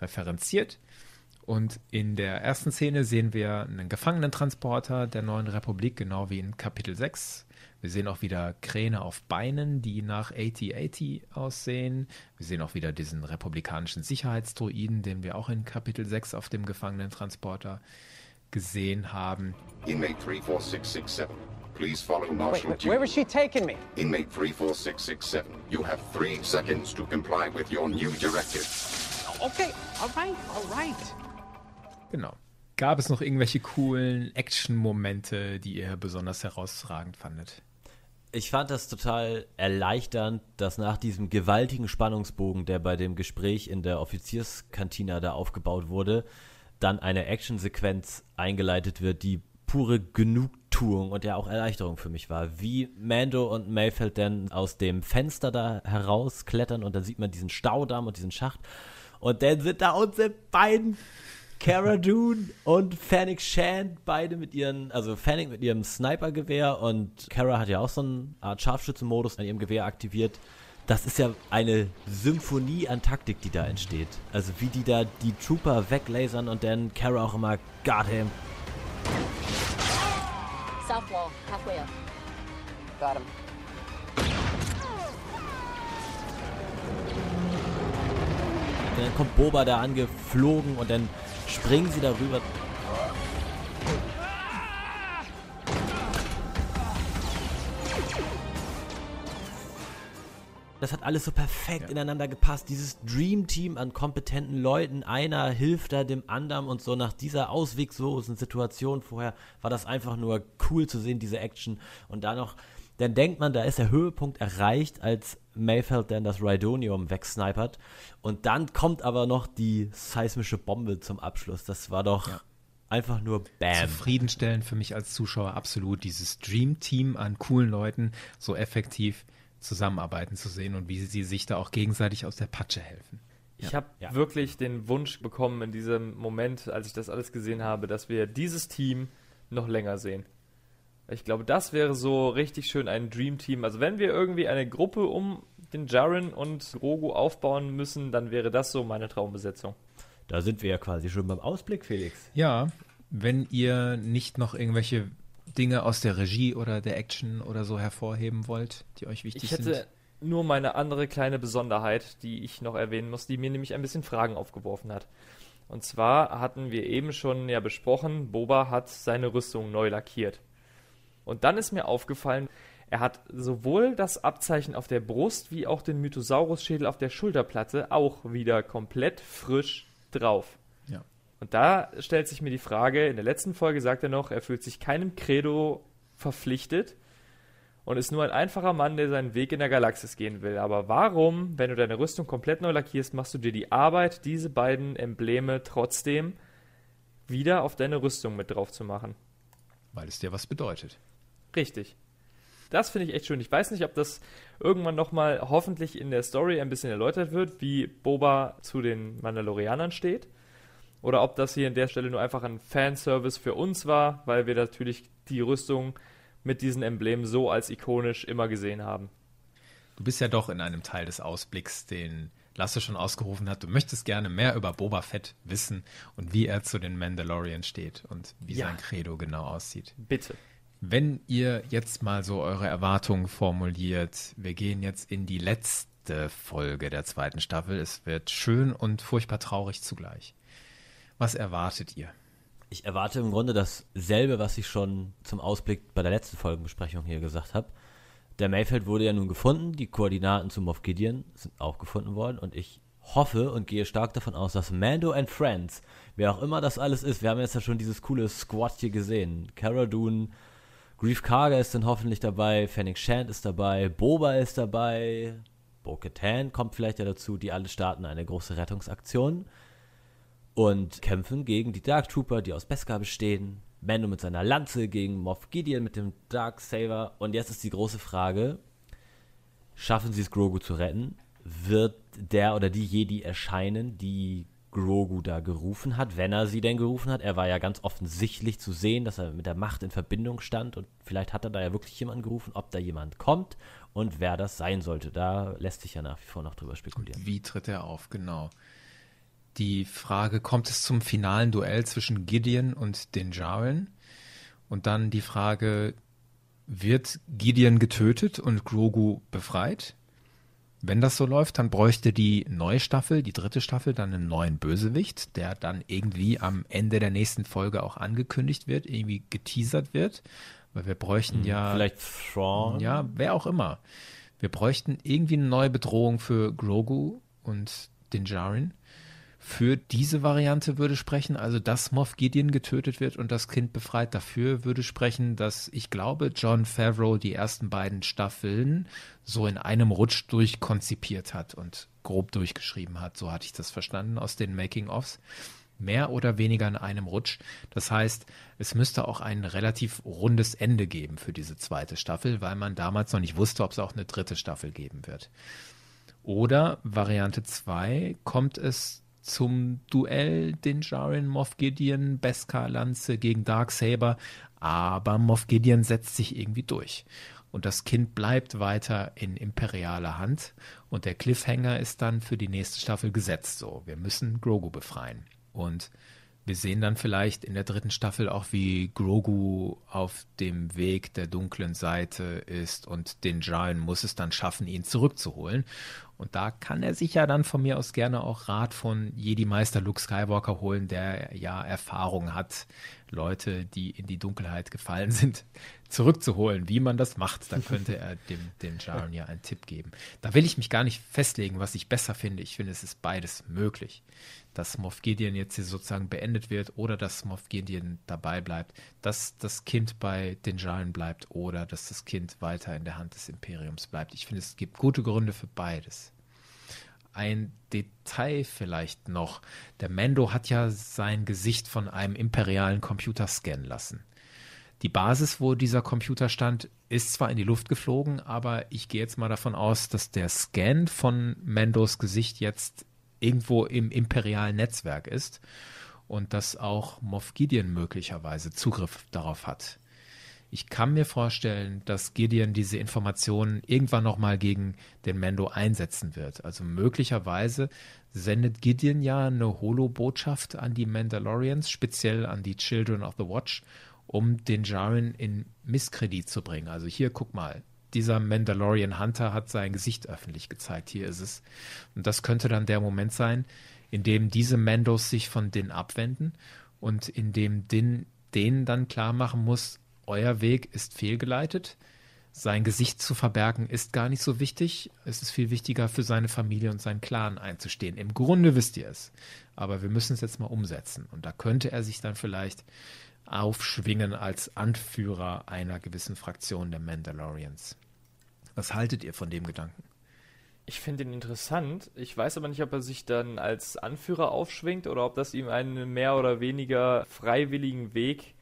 referenziert. Und in der ersten Szene sehen wir einen Gefangenentransporter der neuen Republik, genau wie in Kapitel 6. Wir sehen auch wieder Kräne auf Beinen, die nach AT-80 aussehen. Wir sehen auch wieder diesen republikanischen Sicherheitsdruiden, den wir auch in Kapitel 6 auf dem Gefangenentransporter gesehen haben. Inmate 34667. Please follow Marshal wait, where was she taking me? Inmate 34667. You have three seconds to comply with your new directive. Okay, all right, all right. Genau. Gab es noch irgendwelche coolen Action-Momente, die ihr besonders herausragend fandet? Ich fand das total erleichternd, dass nach diesem gewaltigen Spannungsbogen, der bei dem Gespräch in der Offizierskantina da aufgebaut wurde, dann eine Actionsequenz eingeleitet wird, die pure Genugtuung und ja auch Erleichterung für mich war. Wie Mando und Mayfeld denn aus dem Fenster da herausklettern und dann sieht man diesen Staudamm und diesen Schacht und dann sind da unsere beiden Cara Dune und Fennec Shand, beide mit ihren, also Fennec mit ihrem Snipergewehr und Cara hat ja auch so eine Art Scharfschützenmodus an ihrem Gewehr aktiviert. Das ist ja eine Symphonie an Taktik, die da entsteht. Also wie die da die Trooper weglasern und dann Cara auch immer, got him. South wall, halfway up. Got him. Und dann kommt Boba da angeflogen und dann springen sie darüber. Das hat alles so perfekt ja. ineinander gepasst. Dieses Dream Team an kompetenten Leuten. Einer hilft da dem anderen und so nach dieser ausweglosen Situation vorher war das einfach nur cool zu sehen, diese Action. Und da noch, dann denkt man, da ist der Höhepunkt erreicht, als Mayfeld dann das Rhydonium wegsnipert. Und dann kommt aber noch die seismische Bombe zum Abschluss. Das war doch ja. einfach nur Bam. Zufriedenstellend für mich als Zuschauer absolut, dieses Dream Team an coolen Leuten so effektiv zusammenarbeiten zu sehen und wie sie sich da auch gegenseitig aus der Patsche helfen. Ich habe ja. wirklich den Wunsch bekommen in diesem Moment, als ich das alles gesehen habe, dass wir dieses Team noch länger sehen. Ich glaube, das wäre so richtig schön ein Dream Team. Also wenn wir irgendwie eine Gruppe um den Jaren und Grogu aufbauen müssen, dann wäre das so meine Traumbesetzung. Da sind wir ja quasi schon beim Ausblick, Felix. Ja, wenn ihr nicht noch irgendwelche Dinge aus der Regie oder der Action oder so hervorheben wollt, die euch wichtig sind? Ich hätte sind? nur meine andere kleine Besonderheit, die ich noch erwähnen muss, die mir nämlich ein bisschen Fragen aufgeworfen hat. Und zwar hatten wir eben schon ja besprochen, Boba hat seine Rüstung neu lackiert. Und dann ist mir aufgefallen, er hat sowohl das Abzeichen auf der Brust wie auch den Mythosaurus-Schädel auf der Schulterplatte auch wieder komplett frisch drauf. Und da stellt sich mir die Frage, in der letzten Folge sagt er noch, er fühlt sich keinem Credo verpflichtet und ist nur ein einfacher Mann, der seinen Weg in der Galaxis gehen will. Aber warum, wenn du deine Rüstung komplett neu lackierst, machst du dir die Arbeit, diese beiden Embleme trotzdem wieder auf deine Rüstung mit drauf zu machen? Weil es dir was bedeutet. Richtig. Das finde ich echt schön. Ich weiß nicht, ob das irgendwann nochmal hoffentlich in der Story ein bisschen erläutert wird, wie Boba zu den Mandalorianern steht oder ob das hier an der Stelle nur einfach ein Fanservice für uns war, weil wir natürlich die Rüstung mit diesen Emblemen so als ikonisch immer gesehen haben. Du bist ja doch in einem Teil des Ausblicks, den Lasse schon ausgerufen hat. Du möchtest gerne mehr über Boba Fett wissen und wie er zu den Mandalorian steht und wie ja. sein Credo genau aussieht. Bitte. Wenn ihr jetzt mal so eure Erwartungen formuliert, wir gehen jetzt in die letzte Folge der zweiten Staffel. Es wird schön und furchtbar traurig zugleich. Was erwartet ihr? Ich erwarte im Grunde dasselbe, was ich schon zum Ausblick bei der letzten Folgenbesprechung hier gesagt habe. Der Mayfeld wurde ja nun gefunden, die Koordinaten zum Moff Gideon sind auch gefunden worden und ich hoffe und gehe stark davon aus, dass Mando and Friends, wer auch immer das alles ist, wir haben jetzt ja schon dieses coole Squad hier gesehen. Cara Dune, Grief Karga ist dann hoffentlich dabei, Fennec Shand ist dabei, Boba ist dabei, Bo-Katan kommt vielleicht ja dazu, die alle starten eine große Rettungsaktion und kämpfen gegen die Dark Trooper, die aus Beskar bestehen. Mando mit seiner Lanze gegen Moff Gideon mit dem Dark Saber. Und jetzt ist die große Frage: Schaffen sie es, Grogu zu retten? Wird der oder die Jedi erscheinen, die Grogu da gerufen hat, wenn er sie denn gerufen hat. Er war ja ganz offensichtlich zu sehen, dass er mit der Macht in Verbindung stand und vielleicht hat er da ja wirklich jemanden gerufen, ob da jemand kommt und wer das sein sollte. Da lässt sich ja nach wie vor noch drüber spekulieren. Wie tritt er auf, genau. Die Frage, kommt es zum finalen Duell zwischen Gideon und den Jaren? Und dann die Frage, wird Gideon getötet und Grogu befreit? Wenn das so läuft, dann bräuchte die neue Staffel, die dritte Staffel, dann einen neuen Bösewicht, der dann irgendwie am Ende der nächsten Folge auch angekündigt wird, irgendwie geteasert wird. Weil wir bräuchten hm, ja. Vielleicht Thrawn? Ja, wer auch immer. Wir bräuchten irgendwie eine neue Bedrohung für Grogu und den Jaren für diese Variante würde sprechen, also dass Moff Gideon getötet wird und das Kind befreit. Dafür würde sprechen, dass ich glaube, John Favreau die ersten beiden Staffeln so in einem Rutsch durchkonzipiert hat und grob durchgeschrieben hat. So hatte ich das verstanden aus den Making-ofs. Mehr oder weniger in einem Rutsch. Das heißt, es müsste auch ein relativ rundes Ende geben für diese zweite Staffel, weil man damals noch nicht wusste, ob es auch eine dritte Staffel geben wird. Oder Variante 2 kommt es zum Duell den Jaren Moff Gideon Beskar Lanze gegen Darksaber, aber Moff Gideon setzt sich irgendwie durch. Und das Kind bleibt weiter in imperialer Hand und der Cliffhanger ist dann für die nächste Staffel gesetzt so. Wir müssen Grogu befreien. Und wir sehen dann vielleicht in der dritten Staffel auch, wie Grogu auf dem Weg der dunklen Seite ist und den Jaren muss es dann schaffen, ihn zurückzuholen. Und da kann er sich ja dann von mir aus gerne auch Rat von Jedi-Meister Luke Skywalker holen, der ja Erfahrung hat, Leute, die in die Dunkelheit gefallen sind, zurückzuholen. Wie man das macht, da könnte er dem, dem Jaren ja einen Tipp geben. Da will ich mich gar nicht festlegen, was ich besser finde. Ich finde, es ist beides möglich. Dass Moff Gideon jetzt hier sozusagen beendet wird oder dass Moff Gideon dabei bleibt, dass das Kind bei den Jaren bleibt oder dass das Kind weiter in der Hand des Imperiums bleibt. Ich finde, es gibt gute Gründe für beides ein Detail vielleicht noch. Der Mando hat ja sein Gesicht von einem imperialen Computer scannen lassen. Die Basis, wo dieser Computer stand, ist zwar in die Luft geflogen, aber ich gehe jetzt mal davon aus, dass der Scan von Mandos Gesicht jetzt irgendwo im imperialen Netzwerk ist und dass auch Moff Gideon möglicherweise Zugriff darauf hat. Ich kann mir vorstellen, dass Gideon diese Informationen irgendwann nochmal gegen den Mendo einsetzen wird. Also möglicherweise sendet Gideon ja eine Holo-Botschaft an die Mandalorians, speziell an die Children of the Watch, um den Jaren in Misskredit zu bringen. Also hier, guck mal, dieser Mandalorian Hunter hat sein Gesicht öffentlich gezeigt. Hier ist es. Und das könnte dann der Moment sein, in dem diese Mandos sich von Din abwenden und in dem Din denen dann klar machen muss, euer Weg ist fehlgeleitet. Sein Gesicht zu verbergen ist gar nicht so wichtig. Es ist viel wichtiger, für seine Familie und seinen Clan einzustehen. Im Grunde wisst ihr es. Aber wir müssen es jetzt mal umsetzen. Und da könnte er sich dann vielleicht aufschwingen als Anführer einer gewissen Fraktion der Mandalorians. Was haltet ihr von dem Gedanken? Ich finde ihn interessant. Ich weiß aber nicht, ob er sich dann als Anführer aufschwingt oder ob das ihm einen mehr oder weniger freiwilligen Weg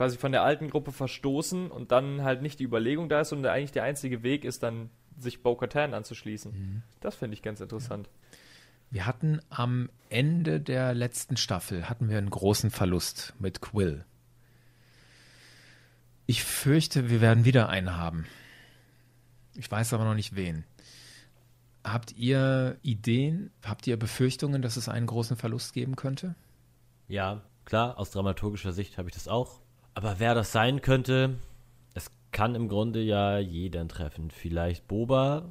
quasi von der alten Gruppe verstoßen und dann halt nicht die Überlegung da ist und eigentlich der einzige Weg ist, dann sich Bo-Katan anzuschließen. Mhm. Das finde ich ganz interessant. Wir hatten am Ende der letzten Staffel hatten wir einen großen Verlust mit Quill. Ich fürchte, wir werden wieder einen haben. Ich weiß aber noch nicht wen. Habt ihr Ideen, habt ihr Befürchtungen, dass es einen großen Verlust geben könnte? Ja, klar, aus dramaturgischer Sicht habe ich das auch. Aber wer das sein könnte, es kann im Grunde ja jeden treffen. Vielleicht Boba.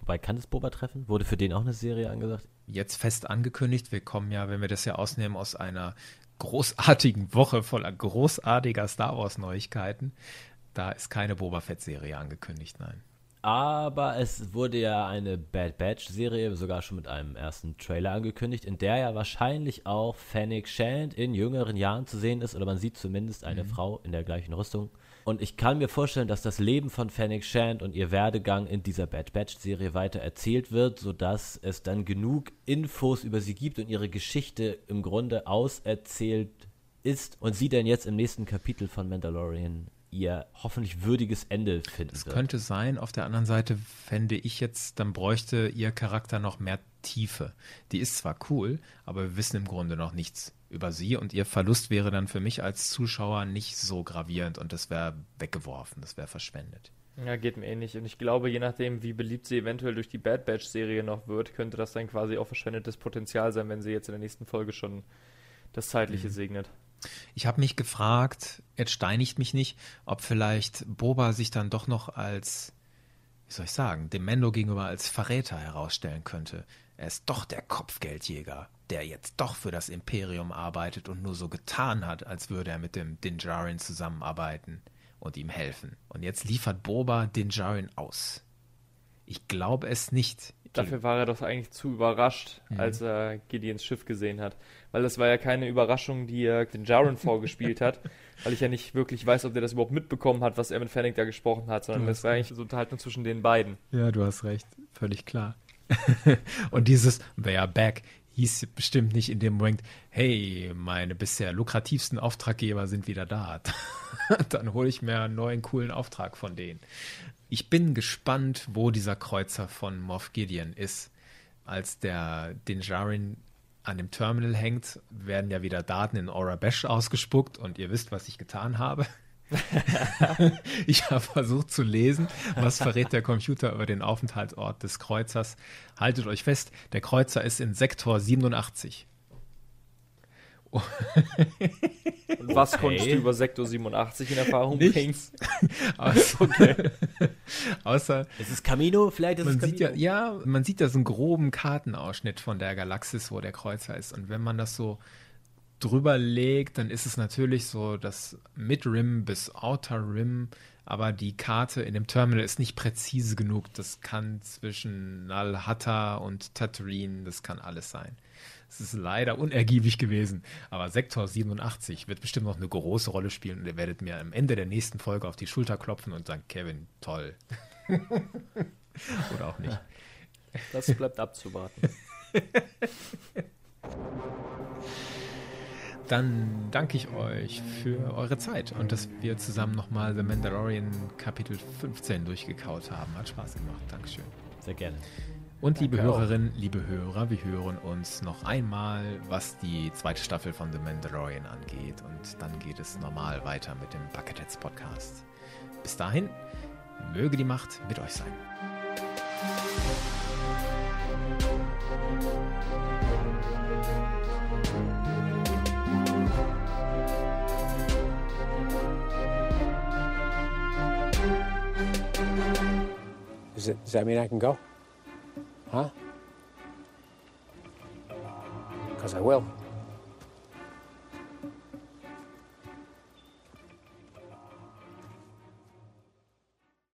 Wobei, kann es Boba treffen? Wurde für den auch eine Serie angesagt? Jetzt fest angekündigt. Wir kommen ja, wenn wir das ja ausnehmen, aus einer großartigen Woche voller großartiger Star Wars Neuigkeiten. Da ist keine Boba Fett Serie angekündigt, nein. Aber es wurde ja eine Bad Batch Serie sogar schon mit einem ersten Trailer angekündigt, in der ja wahrscheinlich auch Fennec Shand in jüngeren Jahren zu sehen ist, oder man sieht zumindest eine mhm. Frau in der gleichen Rüstung. Und ich kann mir vorstellen, dass das Leben von Fennec Shand und ihr Werdegang in dieser Bad Batch Serie weiter erzählt wird, sodass es dann genug Infos über sie gibt und ihre Geschichte im Grunde auserzählt ist und sie dann jetzt im nächsten Kapitel von Mandalorian ihr hoffentlich würdiges Ende finden wird. könnte sein. Auf der anderen Seite fände ich jetzt, dann bräuchte ihr Charakter noch mehr Tiefe. Die ist zwar cool, aber wir wissen im Grunde noch nichts über sie und ihr Verlust wäre dann für mich als Zuschauer nicht so gravierend und das wäre weggeworfen, das wäre verschwendet. Ja, geht mir ähnlich. Und ich glaube, je nachdem, wie beliebt sie eventuell durch die Bad Batch-Serie noch wird, könnte das dann quasi auch verschwendetes Potenzial sein, wenn sie jetzt in der nächsten Folge schon das Zeitliche mhm. segnet. Ich habe mich gefragt, jetzt steinigt mich nicht, ob vielleicht Boba sich dann doch noch als, wie soll ich sagen, dem Mendo gegenüber als Verräter herausstellen könnte. Er ist doch der Kopfgeldjäger, der jetzt doch für das Imperium arbeitet und nur so getan hat, als würde er mit dem Dinjarin zusammenarbeiten und ihm helfen. Und jetzt liefert Boba Dinjarin aus. Ich glaube es nicht. Dafür war er doch eigentlich zu überrascht, mhm. als er Gideons Schiff gesehen hat. Weil das war ja keine Überraschung, die er den Jaren vorgespielt hat. Weil ich ja nicht wirklich weiß, ob der das überhaupt mitbekommen hat, was er mit Fanning da gesprochen hat, sondern das war eigentlich so Unterhaltung zwischen den beiden. Ja, du hast recht. Völlig klar. und dieses They are back hieß bestimmt nicht in dem Moment, hey, meine bisher lukrativsten Auftraggeber sind wieder da. Dann hole ich mir einen neuen coolen Auftrag von denen. Ich bin gespannt, wo dieser Kreuzer von Moff Gideon ist. Als der Dinjarin an dem Terminal hängt, werden ja wieder Daten in Aura Bash ausgespuckt und ihr wisst, was ich getan habe. ich habe versucht zu lesen, was verrät der Computer über den Aufenthaltsort des Kreuzers. Haltet euch fest, der Kreuzer ist in Sektor 87. Und was okay. konntest du über Sektor 87 in Erfahrung Nichts. bringen? Außer, okay. Außer. Es ist Camino, vielleicht ist man es Camino. Sieht ja, ja, man sieht da so einen groben Kartenausschnitt von der Galaxis, wo der Kreuzer ist. Und wenn man das so drüber legt, dann ist es natürlich so das Mid-Rim bis Outer Rim, aber die Karte in dem Terminal ist nicht präzise genug. Das kann zwischen Nal Hatta und Tatooine, das kann alles sein. Es ist leider unergiebig gewesen. Aber Sektor 87 wird bestimmt noch eine große Rolle spielen und ihr werdet mir am Ende der nächsten Folge auf die Schulter klopfen und sagen, Kevin, toll. Oder auch nicht. Das bleibt abzuwarten. Dann danke ich euch für eure Zeit und dass wir zusammen nochmal The Mandalorian Kapitel 15 durchgekaut haben. Hat Spaß gemacht. Dankeschön. Sehr gerne. Und liebe Danke Hörerinnen, auch. liebe Hörer, wir hören uns noch einmal, was die zweite Staffel von The Mandalorian angeht. Und dann geht es normal weiter mit dem Bucketheads Podcast. Bis dahin, möge die Macht mit euch sein. Does, it, does that mean I can go? Huh? Because I will.